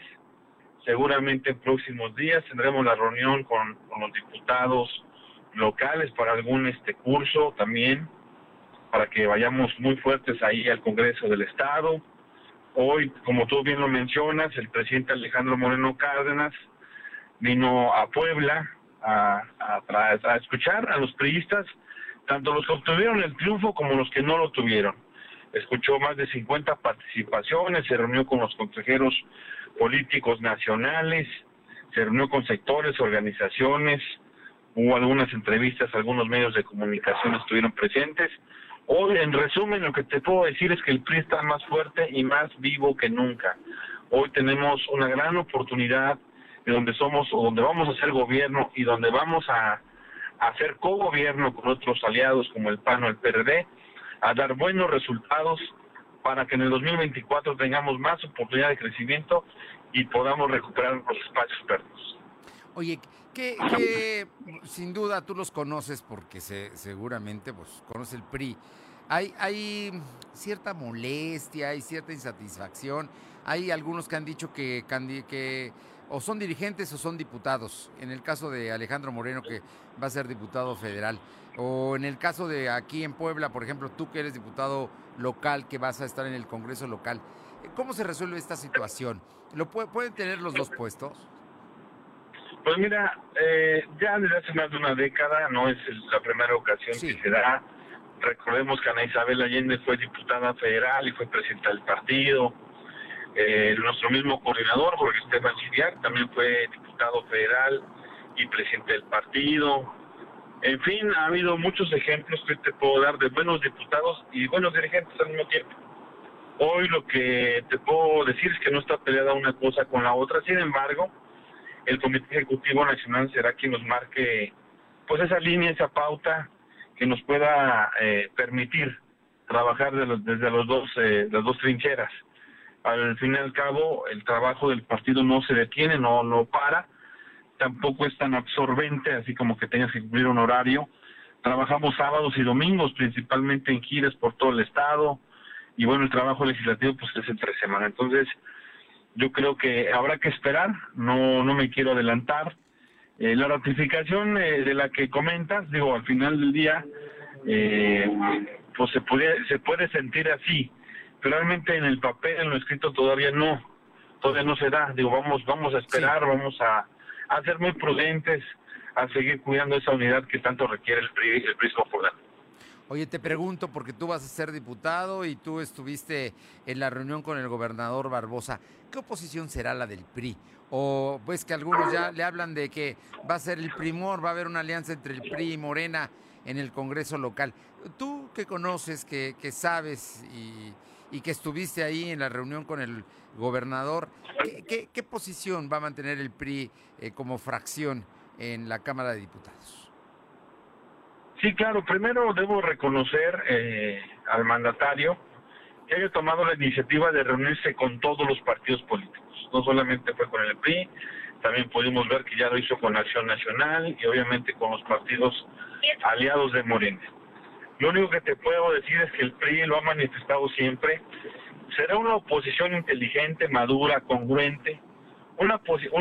Seguramente en próximos días tendremos la reunión con, los diputados locales para algún este curso también, para que vayamos muy fuertes ahí al Congreso del Estado. Hoy, como tú bien lo mencionas, el presidente Alejandro Moreno Cárdenas vino a Puebla a, a, escuchar a los priistas, tanto los que obtuvieron el triunfo como los que no lo tuvieron. Escuchó más de 50 participaciones, se reunió con los consejeros políticos nacionales, se reunió con sectores, organizaciones, hubo algunas entrevistas, algunos medios de comunicación estuvieron presentes. Hoy, en resumen, lo que te puedo decir es que el PRI está más fuerte y más vivo que nunca. Hoy tenemos una gran oportunidad de donde somos o donde vamos a hacer gobierno y donde vamos a, hacer co-gobierno con otros aliados como el PAN o el PRD, a dar buenos resultados para que en el 2024 tengamos más oportunidad de crecimiento y podamos recuperar los espacios perdidos. Oye, que, sin duda tú los conoces porque se, seguramente pues conoce el PRI. Hay, hay cierta molestia, hay cierta insatisfacción. Hay algunos que han dicho que, que o son dirigentes o son diputados. En el caso de Alejandro Moreno, que va a ser diputado federal. O en el caso de aquí en Puebla, por ejemplo, tú que eres diputado local, que vas a estar en el Congreso local. ¿Cómo se resuelve esta situación? ¿Lo ¿Pueden tener los dos puestos? Pues mira, eh, ya desde hace más de una década, no es la primera ocasión que se da. Recordemos que Ana Isabel Allende fue diputada federal y fue presidenta del partido eh, nuestro mismo coordinador, Jorge Esteban Chidiac, también fue diputado federal y presidente del partido. En fin, ha habido muchos ejemplos que te puedo dar de buenos diputados y buenos dirigentes al mismo tiempo. Hoy lo que te puedo decir es que no está peleada una cosa con la otra, sin embargo, el Comité Ejecutivo Nacional será quien nos marque pues esa línea, esa pauta que nos pueda eh, permitir trabajar desde los dos, eh, las dos trincheras. Al fin y al cabo el trabajo del partido no se detiene, no, no para, tampoco es tan absorbente, así como que tengas que cumplir un horario. Trabajamos sábados y domingos, principalmente en giras por todo el estado, y bueno, el trabajo legislativo pues es entre semana. Entonces, yo creo que habrá que esperar, no, no me quiero adelantar. Eh, la ratificación eh, de la que comentas, digo, al final del día, eh, pues se puede, se puede sentir así, realmente en el papel, en lo escrito todavía no, todavía no se da. Digo, vamos, vamos a esperar, vamos a, a, ser muy prudentes, a seguir cuidando esa unidad que tanto requiere el PRI, el PRI Oye, te pregunto, porque tú vas a ser diputado y tú estuviste en la reunión con el gobernador Barbosa, ¿qué oposición será la del PRI? O pues que algunos ya le hablan de que va a ser el primor, va a haber una alianza entre el PRI y Morena en el Congreso local. Tú que conoces, que, que sabes y, y que estuviste ahí en la reunión con el gobernador, ¿qué, qué, posición va a mantener el PRI eh, como fracción en la Cámara de Diputados? Sí, claro, primero debo reconocer eh, al mandatario que haya tomado la iniciativa de reunirse con todos los partidos políticos. No solamente fue con el PRI, también pudimos ver que ya lo hizo con Acción Nacional y obviamente con los partidos aliados de Morena. Lo único que te puedo decir es que el PRI lo ha manifestado siempre. Será una oposición inteligente, madura, congruente, una,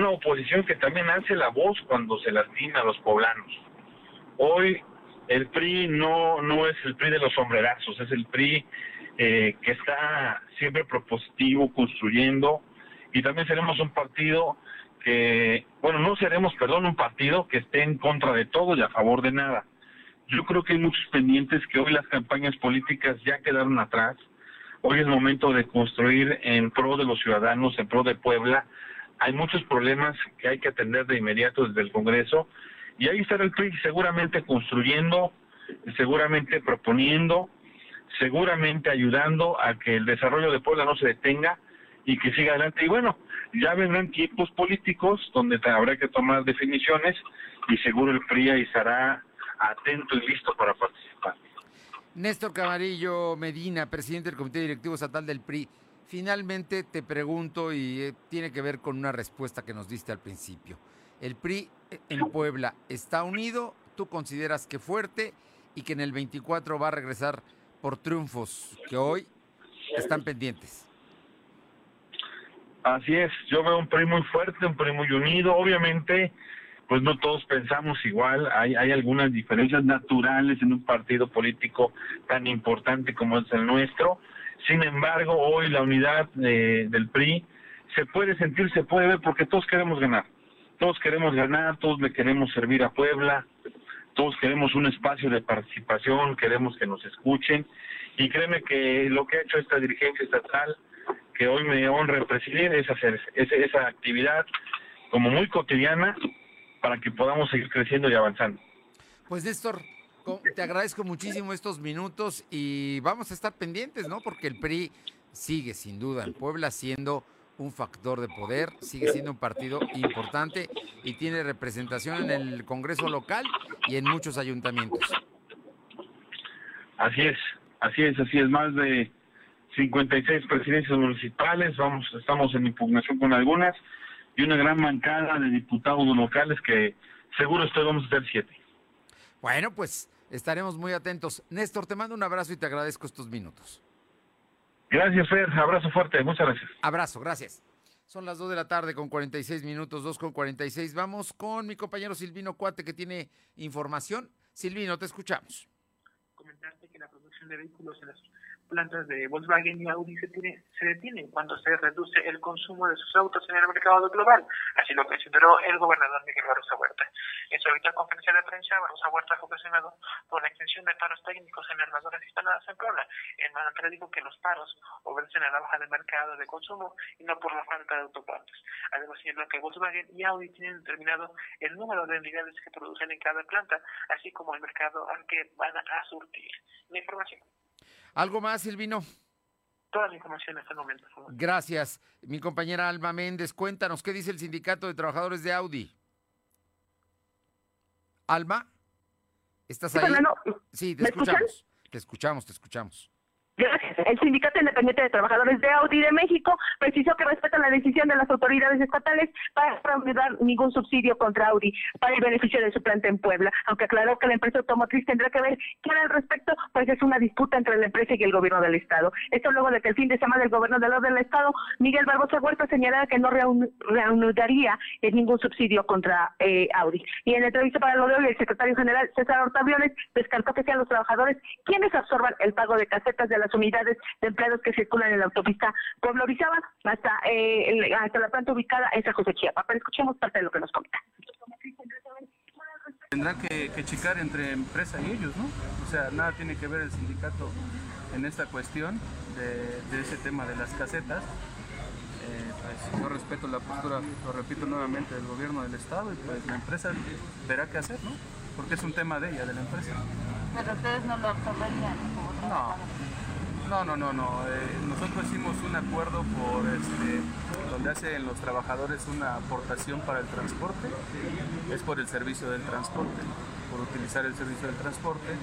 oposición que también hace la voz cuando se lastima a los poblanos. Hoy el PRI no, no es el PRI de los sombrerazos, es el PRI eh, que está siempre propositivo, construyendo, y también seremos un partido que, bueno, no seremos, perdón, un partido que esté en contra de todo y a favor de nada. Yo creo que hay muchos pendientes que hoy las campañas políticas ya quedaron atrás. Hoy es momento de construir en pro de los ciudadanos, en pro de Puebla. Hay muchos problemas que hay que atender de inmediato desde el Congreso y ahí estará el PRI seguramente construyendo, seguramente proponiendo, seguramente ayudando a que el desarrollo de Puebla no se detenga y que siga adelante. Y bueno, ya vendrán tiempos políticos donde habrá que tomar definiciones y seguro el PRI estará atento y listo para participar. Néstor Camarillo Medina, presidente del Comité Directivo Estatal del PRI. Finalmente te pregunto y eh, tiene que ver con una respuesta que nos diste al principio. ¿El PRI eh, en Puebla está unido? ¿Tú consideras que fuerte y que en el 24 va a regresar por triunfos que hoy están pendientes? Así es, yo veo un PRI muy fuerte, un PRI muy unido. Obviamente, pues no todos pensamos igual, hay, hay algunas diferencias naturales en un partido político tan importante como es el nuestro. Sin embargo, hoy la unidad eh, del PRI se puede sentir, se puede ver, porque todos queremos ganar. Todos queremos ganar, todos le queremos servir a Puebla, todos queremos un espacio de participación, queremos que nos escuchen. Y créeme que lo que ha hecho esta dirigencia estatal que hoy me honra presidir es hacer esa actividad como muy cotidiana para que podamos seguir creciendo y avanzando. Pues Néstor, te agradezco muchísimo estos minutos y vamos a estar pendientes, ¿no? Porque el PRI sigue sin duda en Puebla siendo un factor de poder, sigue siendo un partido importante y tiene representación en el Congreso local y en muchos ayuntamientos. Así es, así es, así es, más de 56 presidencias municipales, vamos, estamos en impugnación con algunas, y una gran mancada de diputados locales que seguro estoy vamos a ser siete. Bueno, pues estaremos muy atentos. Néstor, te mando un abrazo y te agradezco estos minutos. Gracias, Fer. Abrazo fuerte. Muchas gracias. Abrazo, gracias. Son las 2 de la tarde con 46 minutos, 2 con 46. Vamos con mi compañero Silvino Cuate que tiene información. Silvino, te escuchamos. Comentarte que la producción de vehículos en las plantas de Volkswagen y Audi se, tiene, se detienen cuando se reduce el consumo de sus autos en el mercado global. Así lo consideró el gobernador Miguel Barroso Huerta. En su habitual conferencia de prensa, Barroso Huerta fue cuestionado por la extensión de paros técnicos en armadoras instaladas en Puebla. El mandatario dijo que los paros obedecen a la baja del mercado de consumo y no por la falta de autopartes. Además, señaló que Volkswagen y Audi tienen determinado el número de unidades que producen en cada planta, así como el mercado al que van a surtir. La información. ¿Algo más, Silvino? Toda la información en este momento. Gracias. Mi compañera Alma Méndez, cuéntanos, ¿qué dice el Sindicato de Trabajadores de Audi? Alma, ¿estás ahí? Sí, te escuchamos. Te escuchamos, te escuchamos. El Sindicato Independiente de Trabajadores de Audi de México precisó que respetan la decisión de las autoridades estatales para no dar ningún subsidio contra Audi para el beneficio de su planta en Puebla, aunque aclaró que la empresa automotriz tendrá que ver hará al respecto, pues es una disputa entre la empresa y el gobierno del Estado. Esto luego de que el fin de semana el gobernador del Estado, Miguel Barbosa Huerta, señalara que no reanudaría ningún subsidio contra eh, Audi. Y en entrevista para lo de hoy, el secretario general César Hortaviones descartó que sean los trabajadores quienes absorban el pago de casetas de la las unidades de empleados que circulan en la autopista Pueblo Orizaba hasta, eh, hasta la planta ubicada en San José Chiapa. Pero escuchemos parte de lo que nos comenta. Tendrán que, que checar entre empresa y ellos, ¿no? O sea, nada tiene que ver el sindicato en esta cuestión de, de ese tema de las casetas. Eh, pues yo respeto la postura, lo repito nuevamente, del gobierno del Estado y pues la empresa verá qué hacer, ¿no? Porque es un tema de ella, de la empresa. Pero ustedes no lo absorberían. No, no, no, no, no. Eh, nosotros hicimos un acuerdo por este, donde hacen los trabajadores una aportación para el transporte. Es por el servicio del transporte, por utilizar el servicio del transporte.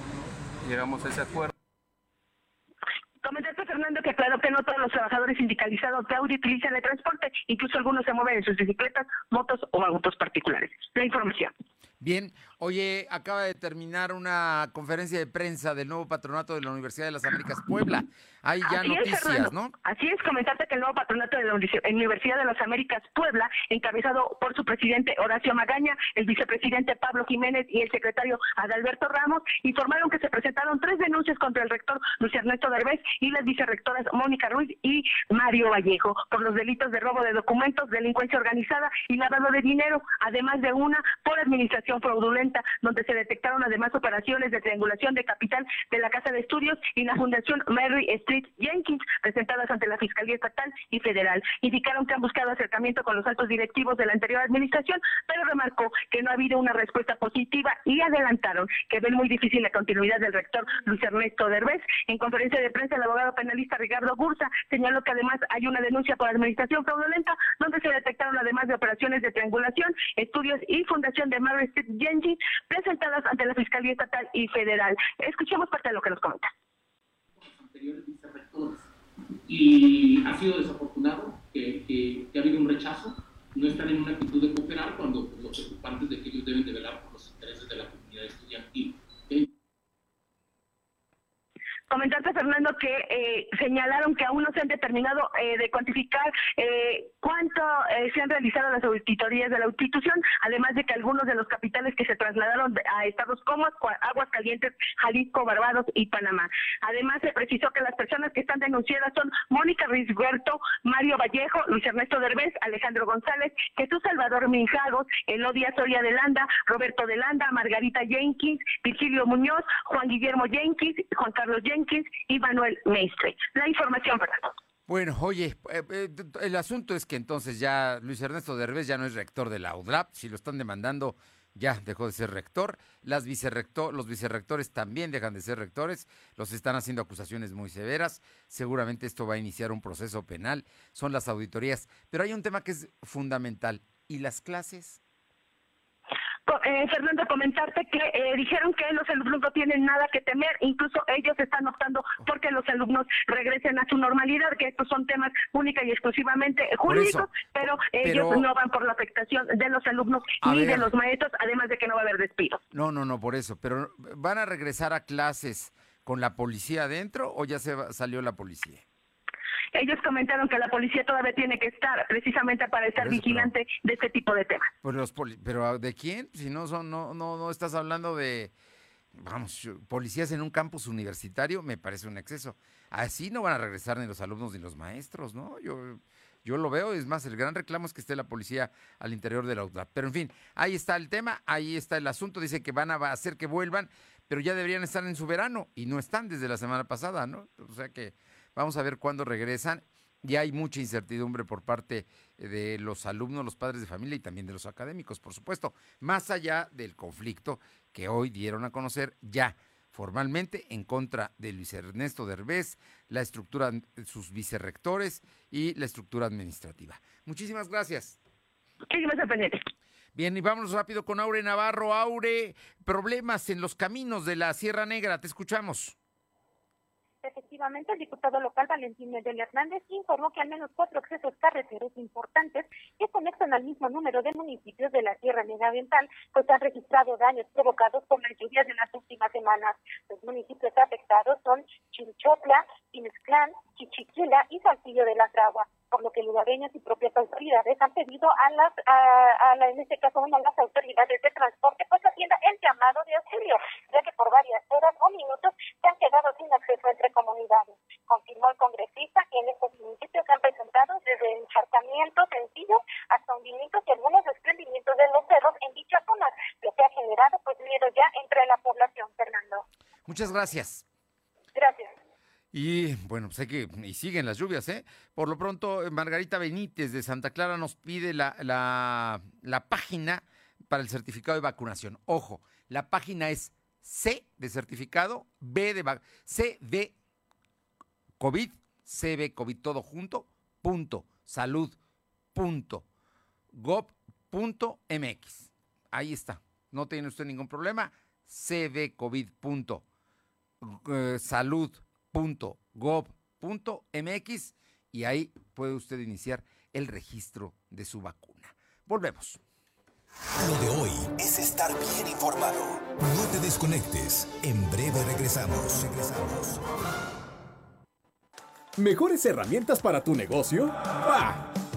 Llegamos a ese acuerdo. Comentaste, Fernando, que claro que no todos los trabajadores sindicalizados de Audi utilizan el transporte, incluso algunos se mueven en sus bicicletas, motos o autos particulares. La información. Bien, oye, acaba de terminar una conferencia de prensa del nuevo patronato de la Universidad de las Américas Puebla. Hay ya noticias, ¿no? Así es, comentarte que el nuevo patronato de la Universidad de las Américas Puebla, encabezado por su presidente Horacio Magaña, el vicepresidente Pablo Jiménez y el secretario Adalberto Ramos, informaron que se presentaron tres denuncias contra el rector Luis Ernesto Derbez y las vicerrectoras Mónica Ruiz y Mario Vallejo por los delitos de robo de documentos, delincuencia organizada y lavado de dinero, además de una por administración fraudulenta donde se detectaron además operaciones de triangulación de capital de la Casa de Estudios y la Fundación Mary Street Jenkins, presentadas ante la Fiscalía Estatal y Federal. Indicaron que han buscado acercamiento con los altos directivos de la anterior administración, pero remarcó que no ha habido una respuesta positiva y adelantaron que ven muy difícil la continuidad del rector Luis Ernesto Derbez. En conferencia de prensa, el abogado penalista Ricardo Gursa señaló que además hay una denuncia por administración fraudulenta, donde se detectaron además de operaciones de triangulación, estudios y fundación de Mary Street Jenkins presentadas ante la Fiscalía Estatal y Federal. Escuchemos parte de lo que nos comenta. Y ha sido desafortunado que, que, que ha habido un rechazo no están en una actitud de cooperar cuando los ocupantes de que ellos deben de velar por los intereses de la comunidad estudiantil. Comentarte, Fernando, que eh, señalaron que aún no se han determinado eh, de cuantificar eh, cuánto eh, se han realizado las auditorías de la institución, además de que algunos de los capitales que se trasladaron a estados como Aguas Calientes, Jalisco, Barbados y Panamá. Además, se precisó que las personas que están denunciadas son Mónica Ruiz Huerto, Mario Vallejo, Luis Ernesto Derbez, Alejandro González, Jesús Salvador Minjagos, Elodia Soria de Landa, Roberto de Landa, Margarita Jenkins, Virgilio Muñoz, Juan Guillermo Jenkins, Juan Carlos Jenkins, y Manuel Mestre. La información, Fernando. Bueno, oye, eh, eh, el asunto es que entonces ya Luis Ernesto Derbez ya no es rector de la UDRAP, si lo están demandando ya dejó de ser rector, Las vicerrector, los vicerrectores también dejan de ser rectores, los están haciendo acusaciones muy severas, seguramente esto va a iniciar un proceso penal, son las auditorías, pero hay un tema que es fundamental, ¿y las clases? Eh, Fernando, comentarte que eh, dijeron que los alumnos no tienen nada que temer, incluso ellos están optando porque los alumnos regresen a su normalidad, que estos son temas única y exclusivamente jurídicos, pero, ellos no van por la afectación de los alumnos ni de los maestros, además de que no va a haber despido. No, no, no, por eso, pero ¿van a regresar a clases con la policía adentro o ya se salió la policía? Ellos comentaron que la policía todavía tiene que estar precisamente para estar vigilante de este tipo de temas. Pues los pero ¿de quién? Si no son no no no estás hablando de vamos, policías en un campus universitario me parece un exceso. Así no van a regresar ni los alumnos ni los maestros, ¿no? Yo yo lo veo, es más, el gran reclamo es que esté la policía al interior de la UDLAP. Pero en fin, ahí está el tema, ahí está el asunto, dice que van a hacer que vuelvan, pero ya deberían estar en su verano y no están desde la semana pasada, ¿no? O sea que Vamos a ver cuándo regresan. Ya hay mucha incertidumbre por parte de los alumnos, los padres de familia y también de los académicos, por supuesto, más allá del conflicto que hoy dieron a conocer ya formalmente en contra de Luis Ernesto Derbez, la estructura, sus vicerrectores y la estructura administrativa. Muchísimas gracias. Bien, y vámonos rápido con Aure Navarro. Aure, problemas en los caminos de la Sierra Negra, te escuchamos. Efectivamente, el diputado local Valentín Medel Hernández informó que al menos cuatro accesos carreteros importantes que conectan al mismo número de municipios de la Sierra Negra Oriental pues han registrado daños provocados por las lluvias de las últimas semanas. Los municipios afectados son Chilchotla, Pinexclán, Chichiquila y Saltillo de la Tragua por lo que lugareños y propias autoridades han pedido a las, a, la, en este caso, a las autoridades de transporte, pues atienda el llamado de auxilio, ya que por varias horas o minutos se han quedado sin acceso entre comunidades. Confirmó el congresista que en estos municipios se han presentado desde encharcamientos sencillos hasta hundimientos y algunos desprendimientos de los cerros en dicha zona, lo que ha generado pues miedo ya entre la población, Fernando. Muchas gracias. Gracias. Y bueno, sé que y siguen las lluvias, ¿eh? Por lo pronto, Margarita Benítez de Santa Clara nos pide la, la, página para el certificado de vacunación. Ojo, la página es C de certificado, B de C de COVID, CB COVID todo junto, punto, salud, punto, gov, punto, MX. Ahí está. No tiene usted ningún problema. CB COVID, punto, eh, salud, .gov.mx y ahí puede usted iniciar el registro de su vacuna. Volvemos. Lo de hoy es estar bien informado. No te desconectes. En breve regresamos. Regresamos. ¿Mejores herramientas para tu negocio? ¡Bah!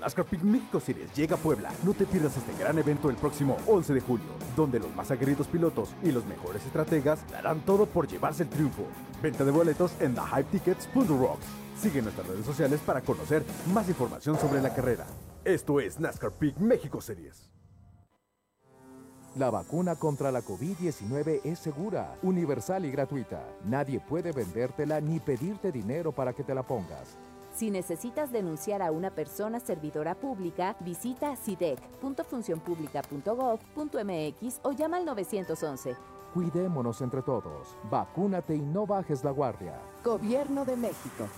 NASCAR Peak México Series llega a Puebla. No te pierdas este gran evento el próximo 11 de julio, donde los más aguerridos pilotos y los mejores estrategas darán todo por llevarse el triunfo. Venta de boletos en thehypetickets.rocks. Sigue nuestras redes sociales para conocer más información sobre la carrera. Esto es NASCAR Peak México Series. La vacuna contra la COVID-19 es segura, universal y gratuita. Nadie puede vendértela ni pedirte dinero para que te la pongas. Si necesitas denunciar a una persona servidora pública, visita sidec.funcionpublica.gov.mx o llama al 911. Cuidémonos entre todos. Vacúnate y no bajes la guardia. Gobierno de México.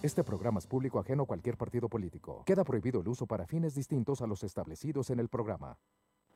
Este programa es público ajeno a cualquier partido político. Queda prohibido el uso para fines distintos a los establecidos en el programa.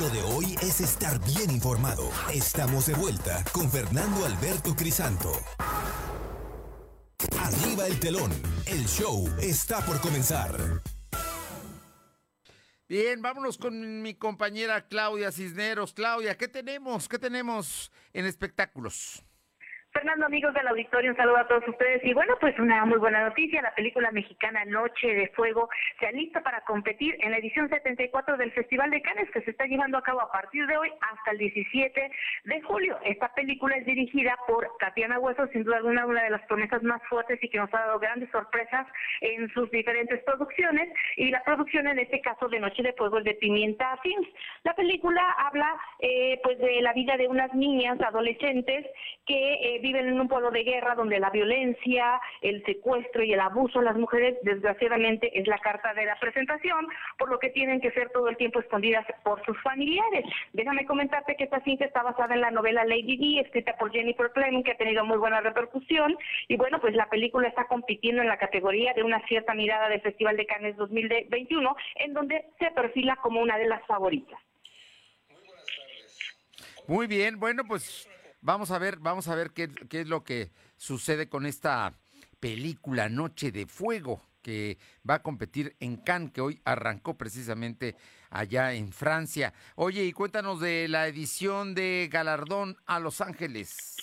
Lo de hoy es estar bien informado. Estamos de vuelta con Fernando Alberto Crisanto. Arriba el telón. El show está por comenzar. Bien, vámonos con mi compañera Claudia Cisneros. Claudia, ¿qué tenemos? ¿Qué tenemos en espectáculos? Fernando, amigos del auditorio, un saludo a todos ustedes. Y bueno, pues una muy buena noticia, la película mexicana Noche de Fuego se alista para competir en la edición 74 del Festival de Cannes que se está llevando a cabo a partir de hoy hasta el 17 de julio. Esta película es dirigida por Tatiana Hueso, sin duda alguna una de las promesas más fuertes y que nos ha dado grandes sorpresas en sus diferentes producciones. Y la producción en este caso de Noche de Fuego es de Pimienta Films. La película habla eh, pues de la vida de unas niñas adolescentes que eh, viven en un pueblo de guerra donde la violencia, el secuestro y el abuso a las mujeres, desgraciadamente, es la carta de la presentación, por lo que tienen que ser todo el tiempo escondidas por sus familiares. Déjame comentarte que esta cinta está basada en la novela Lady D, escrita por Jennifer Fleming, que ha tenido muy buena repercusión. Y bueno, pues la película está compitiendo en la categoría de una cierta mirada del Festival de Cannes 2021, en donde se perfila como una de las favoritas. Muy bien, bueno, pues Vamos a ver, vamos a ver qué, qué es lo que sucede con esta película Noche de Fuego que va a competir en Cannes, que hoy arrancó precisamente allá en Francia. Oye, y cuéntanos de la edición de Galardón a Los Ángeles.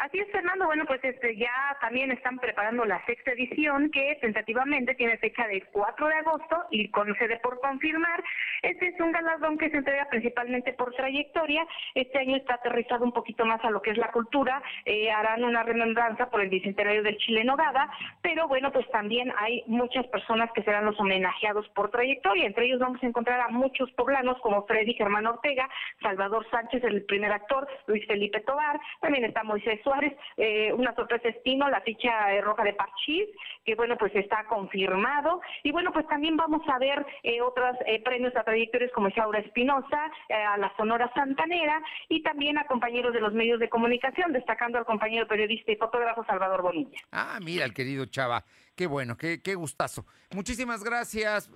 Así es, Fernando. Bueno, pues este ya también están preparando la sexta edición que tentativamente tiene fecha del 4 de agosto y con sede por confirmar. Este es un galardón que se entrega principalmente por trayectoria. Este año está aterrizado un poquito más a lo que es la cultura. Eh, harán una remembranza por el bicentenario del Chile Nogada, pero bueno, pues también hay muchas personas que serán los homenajeados por trayectoria. Entre ellos vamos a encontrar a muchos poblanos como Freddy Germán Ortega, Salvador Sánchez, el primer actor, Luis Felipe Tobar, también está Moisés Suárez, eh, una sorpresa estino, la ficha eh, roja de Parchís, que bueno, pues está confirmado. Y bueno, pues también vamos a ver eh, otros premios a trayectorias como Shaura Espinosa, a la Sonora Santanera y también a compañeros de los medios de comunicación, destacando al compañero periodista y fotógrafo Salvador Bonilla. Ah, mira, el querido Chava. Qué bueno, qué, qué gustazo. Muchísimas gracias,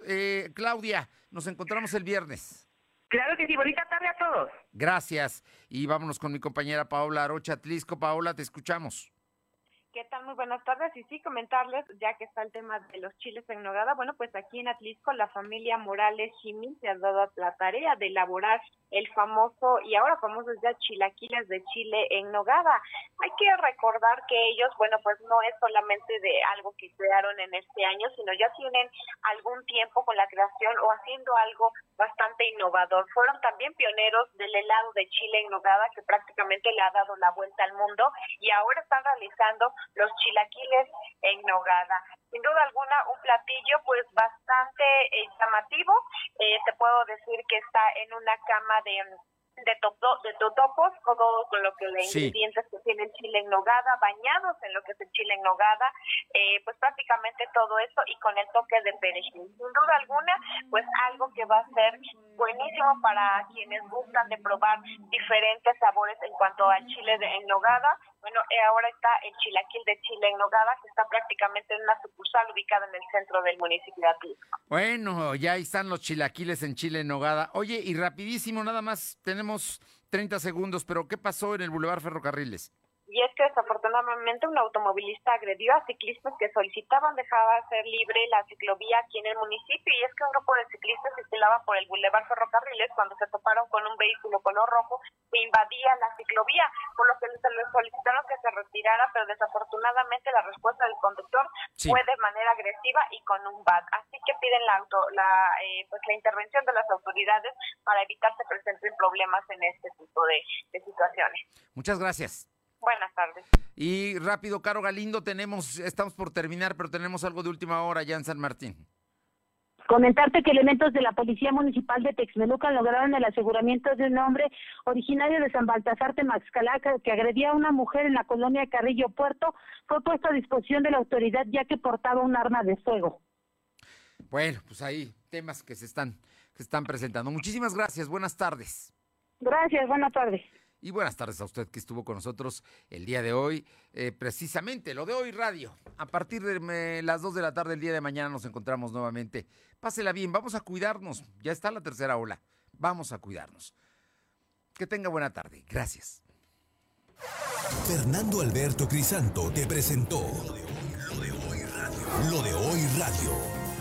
Claudia. Nos encontramos el viernes. Claro que sí, bonita tarde a todos. Gracias. Y vámonos con mi compañera Paola Arocha Atlisco. Paola, te escuchamos. ¿Qué tal? Muy buenas tardes. Y sí, comentarles, ya que está el tema de los chiles en nogada, bueno, pues aquí en Atlisco la familia Morales Jimin se ha dado la tarea de elaborar el famoso y ahora famoso ya chilaquiles de chile en nogada. Hay que recordar que ellos, bueno, pues no es solamente de algo que crearon en este año, sino ya tienen algún tiempo con la creación o haciendo algo bastante innovador. Fueron también pioneros del helado de chile en nogada que prácticamente le ha dado la vuelta al mundo y ahora están realizando los chilaquiles en nogada. Sin duda alguna, un platillo pues bastante eh, llamativo. Eh, te puedo decir que está en una cama de de, topo, de totopos, con, con lo que los ingredientes que tiene el chile en nogada, bañados en lo que es el chile en nogada, eh, pues prácticamente todo eso y con el toque de perejil. Sin duda alguna, pues algo que va a ser buenísimo para quienes gustan de probar diferentes sabores en cuanto al chile de, en nogada. Bueno, eh, ahora está el chilaquil de chile en nogada, que está prácticamente en una sucursal ubicada en el centro del municipio de Atlisco. Bueno, ya están los chilaquiles en chile en nogada. Oye, y rapidísimo, nada más, tenemos 30 segundos, pero ¿qué pasó en el Boulevard Ferrocarriles? Y es que desafortunadamente un automovilista agredió a ciclistas que solicitaban dejar ser libre la ciclovía aquí en el municipio y es que un grupo de ciclistas circulaba por el Boulevard Ferrocarriles cuando se toparon con un vehículo color rojo que invadía la ciclovía, por lo que se les solicitaron que se retirara, pero desafortunadamente la respuesta del conductor fue de manera agresiva y con un bat. Así que piden la auto, la eh, pues la intervención de las autoridades para evitar que se presenten problemas en este tipo de situaciones. Muchas gracias. Buenas tardes. Y rápido, Caro Galindo, tenemos, estamos por terminar, pero tenemos algo de última hora ya en San Martín. Comentarte que elementos de la Policía Municipal de Texmeluca lograron el aseguramiento de un hombre originario de San Baltasar Temaxcalaca que agredía a una mujer en la colonia Carrillo Puerto. Fue puesto a disposición de la autoridad ya que portaba un arma de fuego. Bueno, pues ahí temas que se están, que se están presentando. Muchísimas gracias. Buenas tardes. Gracias. Buenas tardes. Y buenas tardes a usted que estuvo con nosotros el día de hoy. Eh, precisamente lo de hoy radio. A partir de las 2 de la tarde el día de mañana nos encontramos nuevamente. Pásela bien, vamos a cuidarnos. Ya está la tercera ola. Vamos a cuidarnos. Que tenga buena tarde. Gracias. Fernando Alberto Crisanto te presentó lo de hoy radio. Lo de hoy radio.